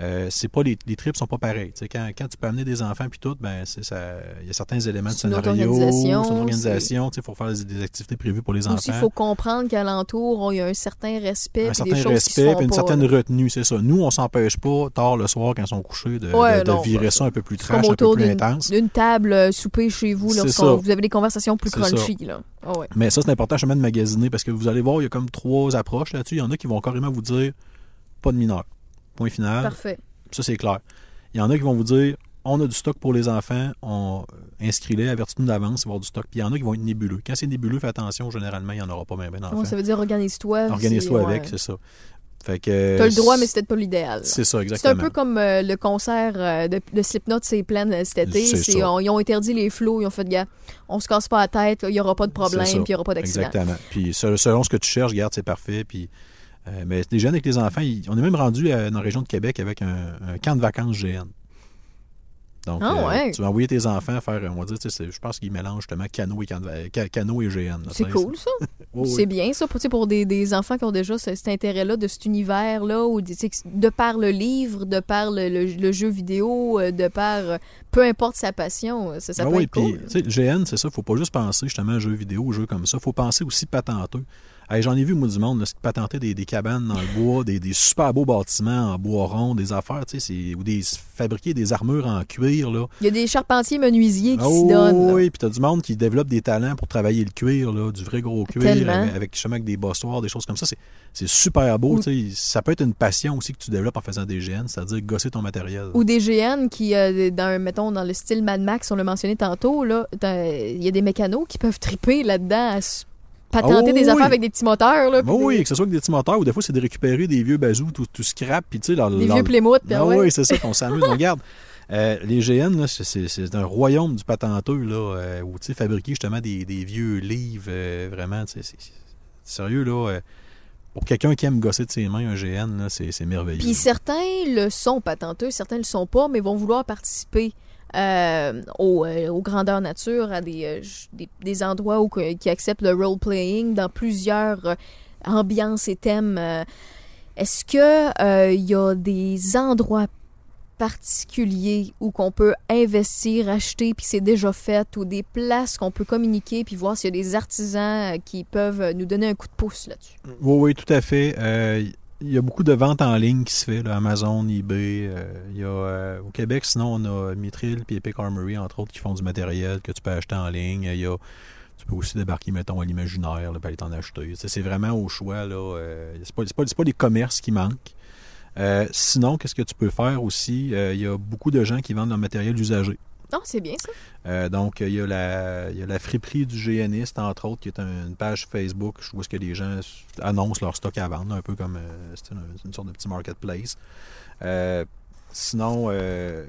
Euh, c'est pas les, les trips sont pas sais, quand, quand tu peux amener des enfants puis tout, ben c'est ça. Il y a certains éléments de une scénario, organisation, c'est une organisation. Il faut faire des, des activités prévues pour les enfants. Aussi, il faut comprendre qu'alentour, il y a un certain respect. un certain des respect puis une pas, certaine là. retenue, c'est ça. Nous, on s'empêche pas, tard le soir, quand ils sont couchés, de, Ouais, de- de non, virer ça un peu plus trash, un peu plus intense. d'une table euh, souper chez vous vous avez des conversations plus crunchy. Là. Ah ouais. Mais ça, c'est important chemin de magasiner parce que vous allez voir, il y a comme trois approches là-dessus. Il y en a qui vont carrément vous dire pas de mineurs. Point final. Parfait. Ça, c'est clair. Il y en a qui vont vous dire on a du stock pour les enfants, on inscrit-les, avertis-nous d'avance, il va y avoir du stock. Puis il y en a qui vont être nébuleux. Quand c'est nébuleux, fais attention, généralement, il n'y en aura pas bien d'enfants. Ouais, ça veut dire organise-toi. Organise-toi c'est- avec, ouais. c'est ça. Fait que. T'as le droit, mais c'est peut-être pas l'idéal. C'est ça, C'est exactement. un peu comme euh, le concert euh, de, de Slipknot, c'est plein euh, cet été. C'est C'est- on- ils ont interdit les flots, ils ont fait, gars, on se casse pas la tête, il y aura pas de problème, C'est puis il y aura pas d'accident. Exactement. Puis se- selon ce que tu cherches, garde, c'est parfait. Puis, euh, mais les jeunes avec les enfants, ils- on est même rendu à- dans la région de Québec avec un, un camp de vacances GN. Donc, Ah, euh, tu vas envoyer tes enfants faire, on va dire, je pense qu'ils mélangent justement canot et, camp de va- ca- canot et GN. C'est cool, ça. Oui. C'est bien, ça, pour, pour des, des enfants qui ont déjà ce- cet intérêt-là de cet univers-là, ou de par le livre, de par le, le- le jeu vidéo, euh, de par euh, peu importe sa passion, euh, ça, ça Ah peut oui, être puis, cool. GN, c'est ça, faut pas juste penser justement à jeux vidéo, jeux comme ça, faut penser aussi patenteux. Hey, J'en ai vu, moi, du monde, là, patenter des, des cabanes dans le bois, des, des super beaux bâtiments en bois rond, des affaires, tu sais, ou des fabriquer des armures en cuir, là. Il y a des charpentiers menuisiers qui s'y donnent. là. oui, puis t'as du monde qui développe des talents pour travailler le cuir, là, du vrai gros cuir, Tellement. avec, avec, justement avec des bossoirs, des choses comme ça. C'est, super beau. Tu. Ça peut être une passion aussi que tu développes en faisant des GN, c'est-à-dire gosser ton matériel. Ou des GN qui, euh, dans, mettons, dans le style Mad Max, on l'a mentionné tantôt, il y a des mécanos qui peuvent triper là-dedans à patenter Oh, des oui. affaires avec des petits moteurs. Là, oui, que ce soit avec des petits moteurs ou des fois c'est de récupérer des vieux bazous, tout, tout scrap, puis tu sais, des vieux Plymouth. puis Ah ouais. oui, c'est ça qu'on s'amuse. On regarde. euh, les GN, là, c'est- un royaume du patenteux, là, euh, où tu sais, fabriquer justement des, des vieux livres, euh, vraiment, c'est sérieux, là. pour quelqu'un qui aime gosser de ses mains un GN, c'est merveilleux. Puis certains le sont patenteux, certains le sont pas, mais vont vouloir participer euh, euh, aux grandeurs nature, à des, euh, des, endroits où, qui acceptent le role-playing dans plusieurs euh, ambiances et thèmes. Est-ce que il y a des endroits particuliers où qu'on peut investir, acheter, puis c'est déjà fait, ou des places qu'on peut communiquer, puis voir s'il y a des artisans qui peuvent nous donner un coup de pouce là-dessus? Oui, oui, tout à fait. Il y a beaucoup de ventes en ligne qui se fait, là, Amazon, eBay. euh, il y a, euh, au Québec, sinon, on a Mitril et Epic Armory, entre autres, qui font du matériel que tu peux acheter en ligne. Il y a, tu peux aussi débarquer, mettons, à l'imaginaire, là, aller t'en acheter. C'est vraiment au choix. là. euh, c'est pas, pas, pas des commerces qui manquent. Euh, sinon, qu'est-ce que tu peux faire aussi? Euh, il y a beaucoup de gens qui vendent leur matériel usagé. Non, c'est bien ça. Euh, donc, il y, a la, il y a la friperie du GNiste, entre autres, qui est un- une page Facebook où est-ce que les gens annoncent leur stock à vendre, un peu comme euh, une sorte de petit marketplace. Euh, Sinon, euh,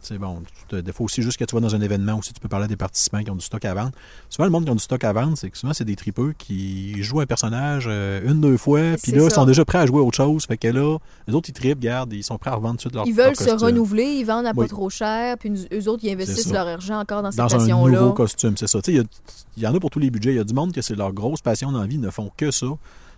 c'est bon, des fois aussi, juste que tu vas dans un événement aussi, tu peux parler à des participants qui ont du stock à vendre. Souvent, le monde qui ont du stock à vendre, c'est que souvent, c'est des tripeux qui jouent un personnage euh, une, deux fois, puis là, ils sont déjà prêts à jouer à autre chose. Fait que là, les autres, ils tripent, regardent, ils sont prêts à revendre tout de leur Ils veulent leur se renouveler, ils vendent à pas Oui. trop cher, puis eux autres, ils investissent leur argent encore dans cette dans un passion-là. nouveau costume, c'est ça. Tu sais, Il y, a- il y en a pour tous les budgets. Il y a du monde que c'est leur grosse passion dans la vie, ils ne font que ça.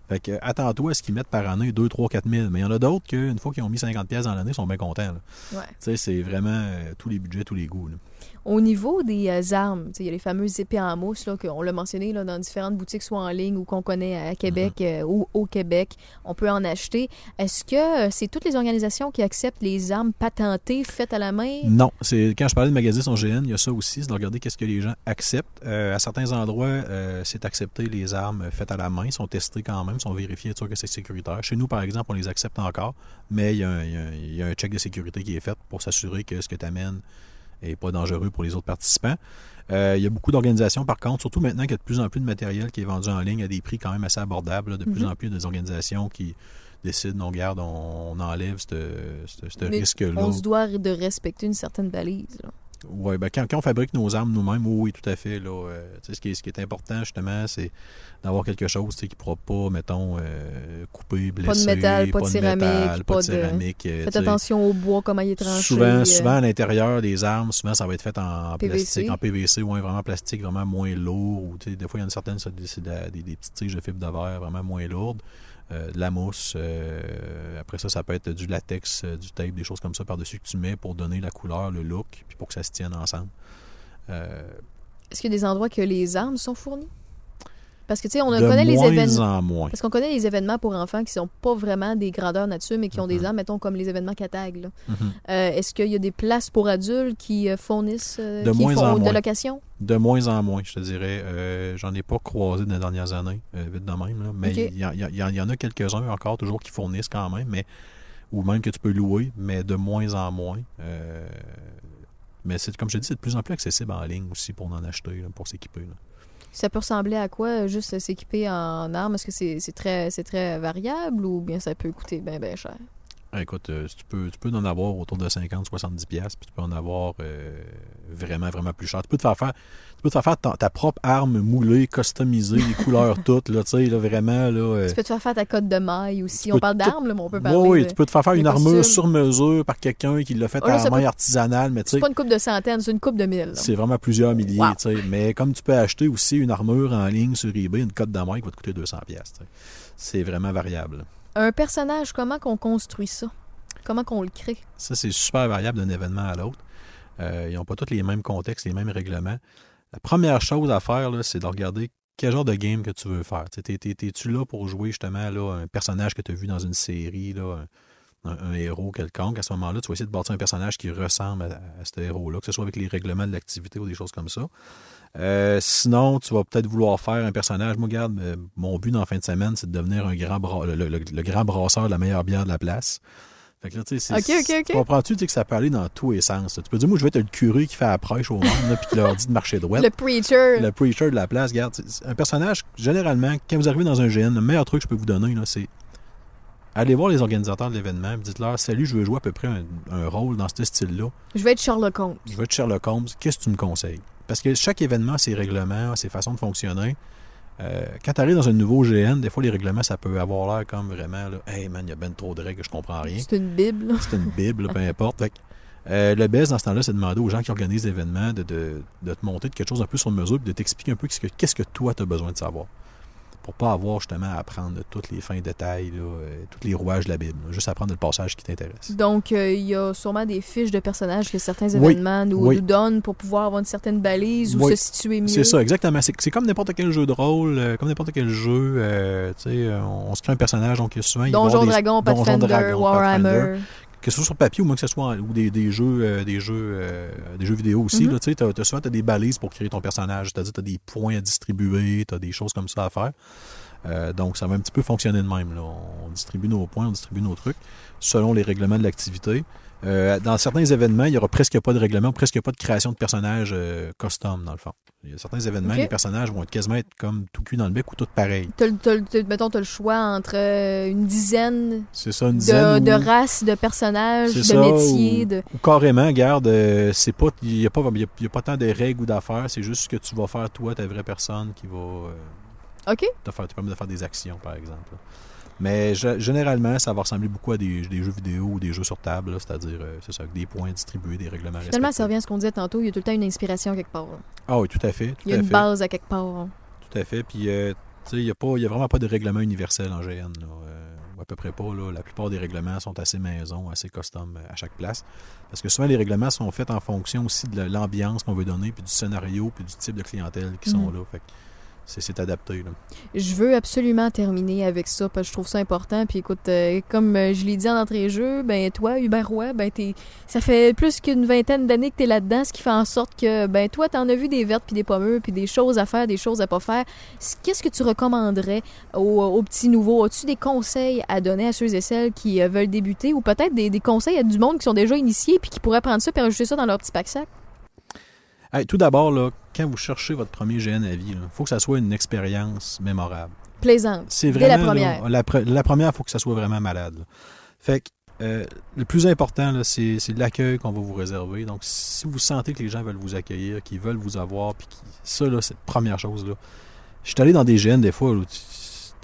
Fait que attends-toi à ce qu'ils mettent par année 2, 3, 4 000. Mais il y en a d'autres qu'une fois qu'ils ont mis 50 pièces dans l'année, ils sont bien contents. Ouais. Tu sais, c'est vraiment euh, tous les budgets, tous les goûts. là. Au niveau des euh, armes, il y a les fameuses épées en mousse, là, qu'on l'a mentionné là, dans différentes boutiques, soit en ligne ou qu'on connaît à Québec Mm-hmm. euh, ou au Québec. On peut en acheter. Est-ce que euh, c'est toutes les organisations qui acceptent les armes patentées, faites à la main? Non, c'est quand je parlais de magasiner son GN, il y a ça aussi, c'est de regarder qu'est-ce que les gens acceptent. Euh, à certains endroits, c'est accepté les armes faites à la main, sont testées quand même, sont vérifiées, être sûr que c'est sécuritaire. Chez nous, par exemple, on les accepte encore, mais y a un- il y a un check de sécurité qui est fait pour s'assurer que ce que tu amènes n'est pas dangereux pour les autres participants. Euh, il y a beaucoup d'organisations, par contre, surtout maintenant qu'il y a de plus en plus de matériel qui est vendu en ligne à des prix quand même assez abordables. là. de plus Mhm. en plus, il y a des organisations qui décident, non, garde, on, on enlève ce risque-là. On se doit de respecter une certaine balise. là. Oui, ben quand, quand on fabrique nos armes nous-mêmes, oui, tout à fait. Là, euh, ce, qui est, ce qui est important, justement, c'est d'avoir quelque chose qui ne pourra pas, mettons, euh, couper, blesser. métal, pas de céramique, métal, pas pas de de- céramique. euh, Faites attention au bois, comment il est tranché. Souvent, euh, souvent, à l'intérieur des armes, souvent, ça va être fait en PVC. plastique, en PVC, ouais, vraiment plastique, vraiment moins lourd. Ou, des fois, il y en a certaines, c'est des, c'est de- des, des petites tiges de fibre de verre vraiment moins lourdes. Euh, de la mousse. euh, après ça, ça peut être du latex, euh, du tape, des choses comme ça par-dessus que tu mets pour donner la couleur, le look, puis pour que ça se tienne ensemble. Euh, Est-ce qu'il y a des endroits que les armes sont fournies? Parce que, tu sais, on connaît les moins événements. en moins. Parce qu'on connaît les événements pour enfants qui sont pas vraiment des grandeurs nature, mais qui ont des Mhm. armes, mettons, comme les événements Catag. Mhm. Euh, Est-ce qu'il y a des places pour adultes qui euh, fournissent euh, De qui moins font en de moins. location? De moins en moins, je te dirais. Euh, J'en ai pas croisé dans les dernières années, vite de même. là. Mais il y, y en a quelques-uns encore, toujours, qui fournissent quand même, mais ou même que tu peux louer, mais de moins en moins. Mais c'est comme je dis, c'est de plus en plus accessible en ligne aussi pour en acheter, pour s'équiper. Ça peut ressembler à quoi, euh, juste euh, s'équiper en armes? Est-ce que c'est c'est très, c'est très variable ou bien ça peut coûter bien, bien cher? Ah, Écoute, euh, tu, peux, tu peux en avoir autour de 50-70$, pièces puis tu peux en avoir euh, vraiment, vraiment plus cher. Tu peux te faire faire, tu peux te faire, faire ta, ta propre arme moulée, customisée, les couleurs toutes, là, tu sais, là, vraiment, là... euh, Tu peux te faire faire ta cote de maille aussi. On parle d'armes, là, mais on peut parler Oui, de- tu peux te faire faire une armure sur mesure par quelqu'un qui l'a fait Oh là, à la main peut- artisanale, mais tu C'est sais, pas une coupe de centaines, c'est une coupe de mille. c'est vraiment plusieurs milliers, Wow. tu sais. Mais comme tu peux acheter aussi une armure en ligne sur eBay, une cote de main qui va te coûter 200 pièces. C'est vraiment variable. Un personnage, comment qu'on construit ça? Comment qu'on le crée? Ça, c'est super variable d'un événement à l'autre. Euh, ils n'ont pas tous les mêmes contextes, les mêmes règlements. La première chose à faire, c'est de regarder quel genre de game que tu veux faire. T'es-tu là pour jouer justement là, un personnage que tu as vu dans une série, un- un héros quelconque? À ce moment-là, tu vas essayer de bâtir un personnage qui ressemble à, à ce héros-là, que ce soit avec les règlements de l'activité ou des choses comme ça. Euh, sinon, tu vas peut-être vouloir faire un personnage. Moi, regarde, euh, mon but dans la fin de semaine, c'est de devenir un grand bra- le, le- le grand brasseur de la meilleure bière de la place. Fait que là, tu sais, c'est- Ok, ok, ok. Comprends-tu que ça peut aller dans tous les sens. là? Tu peux dire, moi, je vais être le curé qui fait la prêche au monde, puis qui leur dit de marcher droit. Le preacher. Le preacher de la place, regarde, un personnage, généralement, quand vous arrivez dans un GN, le meilleur truc que je peux vous donner, c'est aller voir les organisateurs de l'événement, dites-leur, salut, je veux jouer à peu près un, un rôle dans ce style-là. Je vais être Sherlock Holmes. Je veux être Sherlock Holmes, qu'est-ce que tu me conseilles? Parce que chaque événement a ses règlements, ses façons de fonctionner. Euh, quand tu arrives dans un nouveau GN, des fois, les règlements, ça peut avoir l'air comme vraiment, là, hey man, il y a ben trop de règles, je comprends rien. C'est une bible. C'est une Bible, peu importe. Fait euh, le best dans ce temps-là, c'est de demander aux gens qui organisent l'événement de, de, de te monter de quelque chose un peu sur mesure puis de t'expliquer un peu qu'est-ce que, que toi, tu as besoin de savoir. Pour pas avoir justement à apprendre tous les fins détails, là, euh, tous les rouages de la Bible. là. juste apprendre le passage qui t'intéresse. Donc, euh, il y a sûrement des fiches de personnages que certains Oui, événements nous, oui. nous donnent pour pouvoir avoir une certaine balise ou Oui. se situer mieux. C'est ça, exactement. C'est, comme n'importe quel jeu de rôle, euh, comme n'importe quel jeu. euh, tu sais, on, on se crée un personnage, donc souvent. il y Donjon des- Dragon, Donjon Pathfinder, Dragon, Warhammer. Pathfinder. Que ce soit sur papier ou même que ce soit ou des, des jeux euh, des jeux euh, des jeux vidéo aussi Mhm. là, tu souvent t'as des balises pour créer ton personnage c'est-à-dire t'as des points à distribuer t'as des choses comme ça à faire Euh, donc ça va un petit peu fonctionner de même là. on distribue nos points on distribue nos trucs selon les règlements de l'activité dans certains événements, il n'y aura presque pas de règlement, presque pas de création de personnages custom, dans le fond. Il y a certains événements, les personnages vont être quasiment être comme tout cul dans le bec ou tout pareil. T'as le- t'as le- mettons, choix entre euh, une dizaine ça, une de, dizaine. de ou- races, de personnages, de ça, métiers. ou- De... Ou carrément, garde, euh, c'est pas, il n'y a, pas- y a- il y a pas tant de règles ou d'affaires, c'est juste ce que tu vas faire toi, ta vraie personne, qui va euh, te, faire, te permettre de faire des actions, par exemple. là. Mais généralement, ça va ressembler beaucoup à des, des jeux vidéo ou des jeux sur table, c'est-à-dire, euh, c'est ça, avec des points distribués, des règlements Finalement, ça revient à ce qu'on disait tantôt. Il y a tout le temps une inspiration quelque part. là. Ah oui, tout à fait. Tout Il y a à une fait. base à quelque part. hein. Tout à fait. Puis, euh, tu sais, il n'y a, a vraiment pas de règlement universel en GN. Là. Euh, à peu près pas. Là. La plupart des règlements sont assez maison, assez custom à chaque place. Parce que souvent, les règlements sont faits en fonction aussi de l'ambiance qu'on veut donner, puis du scénario, puis du type de clientèle qui sont Mhm. là. Fait que c'est adapté. Là. Je veux absolument terminer avec ça parce que je trouve ça important. Puis écoute, euh, comme euh, je l'ai dit en entrée jeu, ben toi, Hubert Roy, ben t'es, ça fait plus qu'une vingtaine d'années que t'es là-dedans, ce qui fait en sorte que ben toi, t'en as vu des vertes puis des pommures puis des choses à faire, des choses à pas faire. Qu'est-ce que tu recommanderais aux, petits nouveaux? As-tu des conseils à donner à ceux et celles qui euh, veulent débuter ou peut-être des, conseils à du monde qui sont déjà initiés puis qui pourraient prendre ça et rajouter ça dans leur petit pack sac? Hey, tout d'abord, là, quand vous cherchez votre premier GN à vie, il faut que ça soit une expérience mémorable. Plaisante. C'est Dès la vraiment, là, première. la, pre- la première, il faut que ça soit vraiment malade. là. Fait que euh, le plus important, c'est l'accueil qu'on va vous réserver. Donc, si vous sentez que les gens veulent vous accueillir, qu'ils veulent vous avoir, puis ça, là, c'est la première chose. Là. Je suis allé dans des GN des fois, tu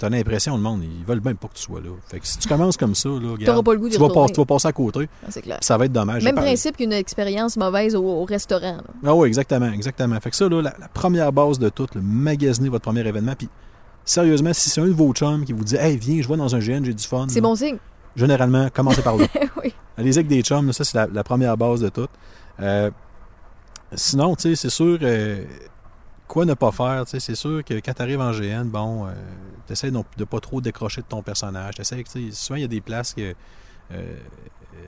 as l'impression, le monde, ils veulent même pas que tu sois là. Fait que si tu commences comme ça, là, regarde, pas le goût tu, vas pas- tu vas passer à côté, Ah, clair. ça va être dommage. Même principe qu'une expérience mauvaise au, au restaurant. là. ah oui, exactement, exactement. Fait que ça, là, la, la première base de tout, le magasiner votre premier événement, puis sérieusement, si c'est un de vos chums qui vous dit Hey, viens, je vais dans un GN, j'ai du fun. C'est bon signe. Généralement, commencez par là. oui. Allez-y avec des chums, là, ça, c'est la, la première base de tout. Euh, sinon, tu sais, c'est sûr, euh, quoi ne pas faire, c'est sûr que quand tu arrives en GN, bon, euh, tu essaies de pas trop décrocher de ton personnage. Souvent, il y a des places que. euh,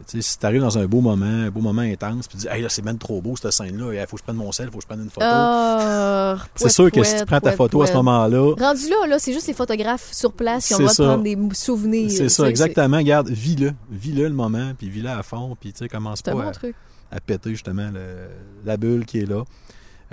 si tu arrives dans un beau moment, un beau moment intense, puis tu dis, hey, là, c'est même trop beau cette scène-là, il faut que je prenne mon sel, il faut que je prenne une photo. Ah, c'est pouet, sûr que si tu prends ta pouet, photo à ce moment-là, Rendu là, là c'est juste les photographes sur place qui ont le droit de prendre des souvenirs. c'est ça, exactement. Regarde, vis-le. Vis-le le moment, puis vis-le à fond, puis tu sais, commence pas bon à, péter justement le- la bulle qui est là.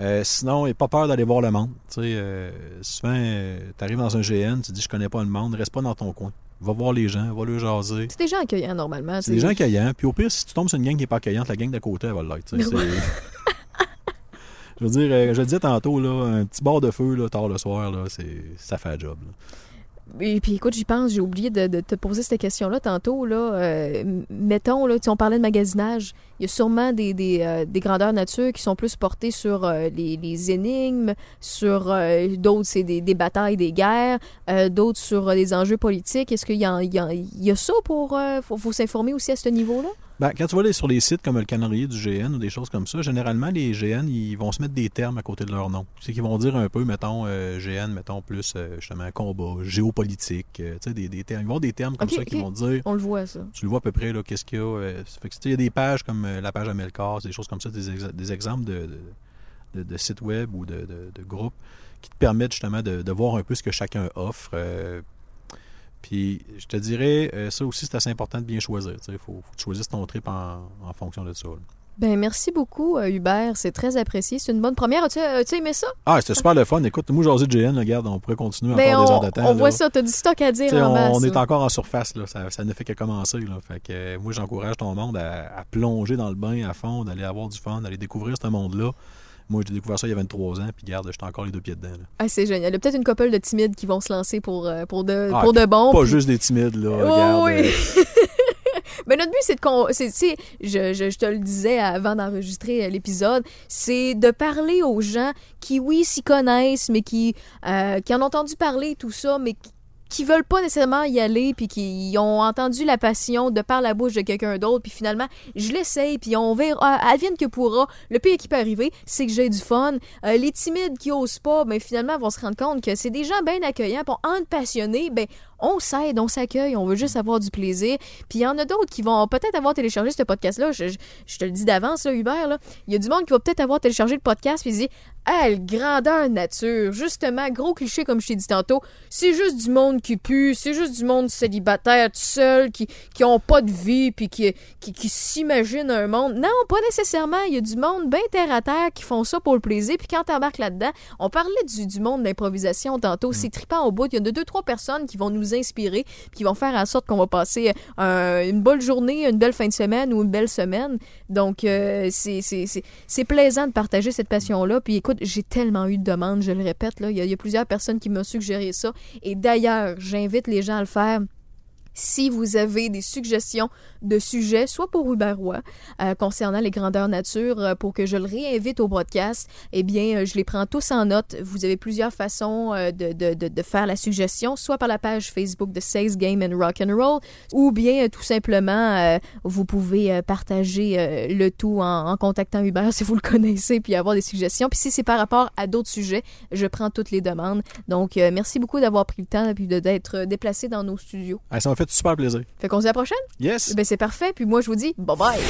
Euh, sinon, pas peur d'aller voir le monde. Tu sais, euh, souvent, tu arrives dans un GN, tu dis je connais pas le monde, reste pas dans ton coin. Va voir les gens, va leur jaser. C'est des gens accueillants normalement. C'est des gens accueillants. Puis au pire, si tu tombes sur une gang qui n'est pas accueillante, la gang d'à côté, elle va l'être. je veux dire, euh, je le disais tantôt, là, un petit bord de feu là, tard le soir, là, c'est, ça fait un job. là. Et puis écoute, j'y pense, j'ai oublié de, te poser cette question-là tantôt. Là, Euh, mettons, là, on parlait de magasinage, il y a sûrement des, des, euh, des grandeurs nature qui sont plus portées sur euh, les, les énigmes, sur euh, d'autres, c'est des, des batailles, des guerres, euh, d'autres sur des enjeux politiques. Est-ce qu'il y, y, y a ça pour. faut, faut s'informer aussi à ce niveau-là? Ben, quand tu vas aller sur les sites comme le calendrier du GN ou des choses comme ça, généralement, les GN, ils vont se mettre des termes à côté de leur nom. C'est qu'ils vont dire un peu, mettons, euh, GN, mettons plus, euh, justement, combat, géopolitique, euh, tu sais, des, des termes. Ils vont avoir des termes comme ça qui vont dire, On le voit, ça. tu le vois à peu près, là, qu'est-ce qu'il y a. ça fait que, tu sais, il y a des pages comme la page Amelcar, des choses comme ça, des, des exemples de, de, de- de sites web ou de, groupes qui te permettent justement de voir un peu ce que chacun offre. Euh, puis je te dirais, euh, ça aussi, c'est assez important de bien choisir. Il faut, faut que tu choisisses ton trip en, en fonction de ça. là. Ben, merci beaucoup, euh, Hubert. C'est très apprécié. C'est une bonne première. As-tu as-tu aimé ça? Ah, c'était super le fun. Écoute, moi, José de GN, regarde, on pourrait continuer Ben, encore des heures de temps. on là. voit ça. T'as du stock à dire en on, masse. on est encore en surface, là. Ça, ça ne fait que commencer. Là. Fait que, euh, moi, j'encourage ton monde à, à plonger dans le bain à fond, d'aller avoir du fun, d'aller découvrir ce monde-là. Moi, j'ai découvert ça il y a 23 ans, puis garde, j'étais encore les deux pieds dedans. là. Ah, c'est génial. Il y a peut-être une couple de timides qui vont se lancer pour, euh, pour, de, Ah, pour de bon. Pas puis- juste des timides, là. Oh, regarde, oui. euh, Mais notre but, c'est de. con- c'est- je, je, je te le disais avant d'enregistrer euh, l'épisode, c'est de parler aux gens qui, oui, s'y connaissent, mais qui, euh, qui en ont entendu parler, tout ça, mais qui, qui veulent pas nécessairement y aller, puis qui ont entendu la passion de par la bouche de quelqu'un d'autre, puis finalement, je l'essaye, puis on verra, advienne que pourra. Le pire qui peut arriver, c'est que j'ai du fun. Euh, les timides qui osent pas, ben finalement, vont se rendre compte que c'est des gens bien accueillants, puis en passionnés, ben on s'aide, on s'accueille, on veut juste avoir du plaisir. Puis il y en a d'autres qui vont peut-être avoir téléchargé ce podcast-là. Je, te le dis d'avance, là, Hubert. là. Il y a du monde qui va peut-être avoir téléchargé le podcast puis dit Ah, le grandeur nature. Justement, gros cliché comme je t'ai dit tantôt. C'est juste du monde qui pue, c'est juste du monde célibataire, tout seul, qui, qui ont pas de vie puis qui, qui, qui s'imaginent un monde. Non, pas nécessairement. Il y a du monde bien terre à terre qui font ça pour le plaisir. Puis quand t'embarques là-dedans, on parlait du, du monde d'improvisation tantôt. C'est trippant au bout. Il y a de deux, trois personnes qui vont nous inspirer, puis qui vont faire en sorte qu'on va passer euh, une bonne journée, une belle fin de semaine ou une belle semaine. Donc, euh, c'est plaisant de partager cette passion-là. Puis écoute, j'ai tellement eu de demandes, je le répète. Il y, y a plusieurs personnes qui m'ont suggéré ça. Et d'ailleurs, j'invite les gens à le faire. Si vous avez des suggestions de sujets, soit pour Hubert euh, concernant les grandeurs nature, euh, pour que je le réinvite au broadcast, eh bien, euh, je les prends tous en note. Vous avez plusieurs façons de, de, de, faire la suggestion, soit par la page Facebook de Says Game and Rock and Roll, ou bien tout simplement, euh, vous pouvez partager le tout en, contactant Hubert si vous le connaissez, puis avoir des suggestions. Puis si c'est par rapport à d'autres sujets, je prends toutes les demandes. Donc, merci beaucoup d'avoir pris le temps de- d'être déplacé dans nos studios. Ah, fait super plaisir. Fait qu'on se dit à la prochaine? Yes! Ben c'est parfait, puis moi je vous dis bye bye.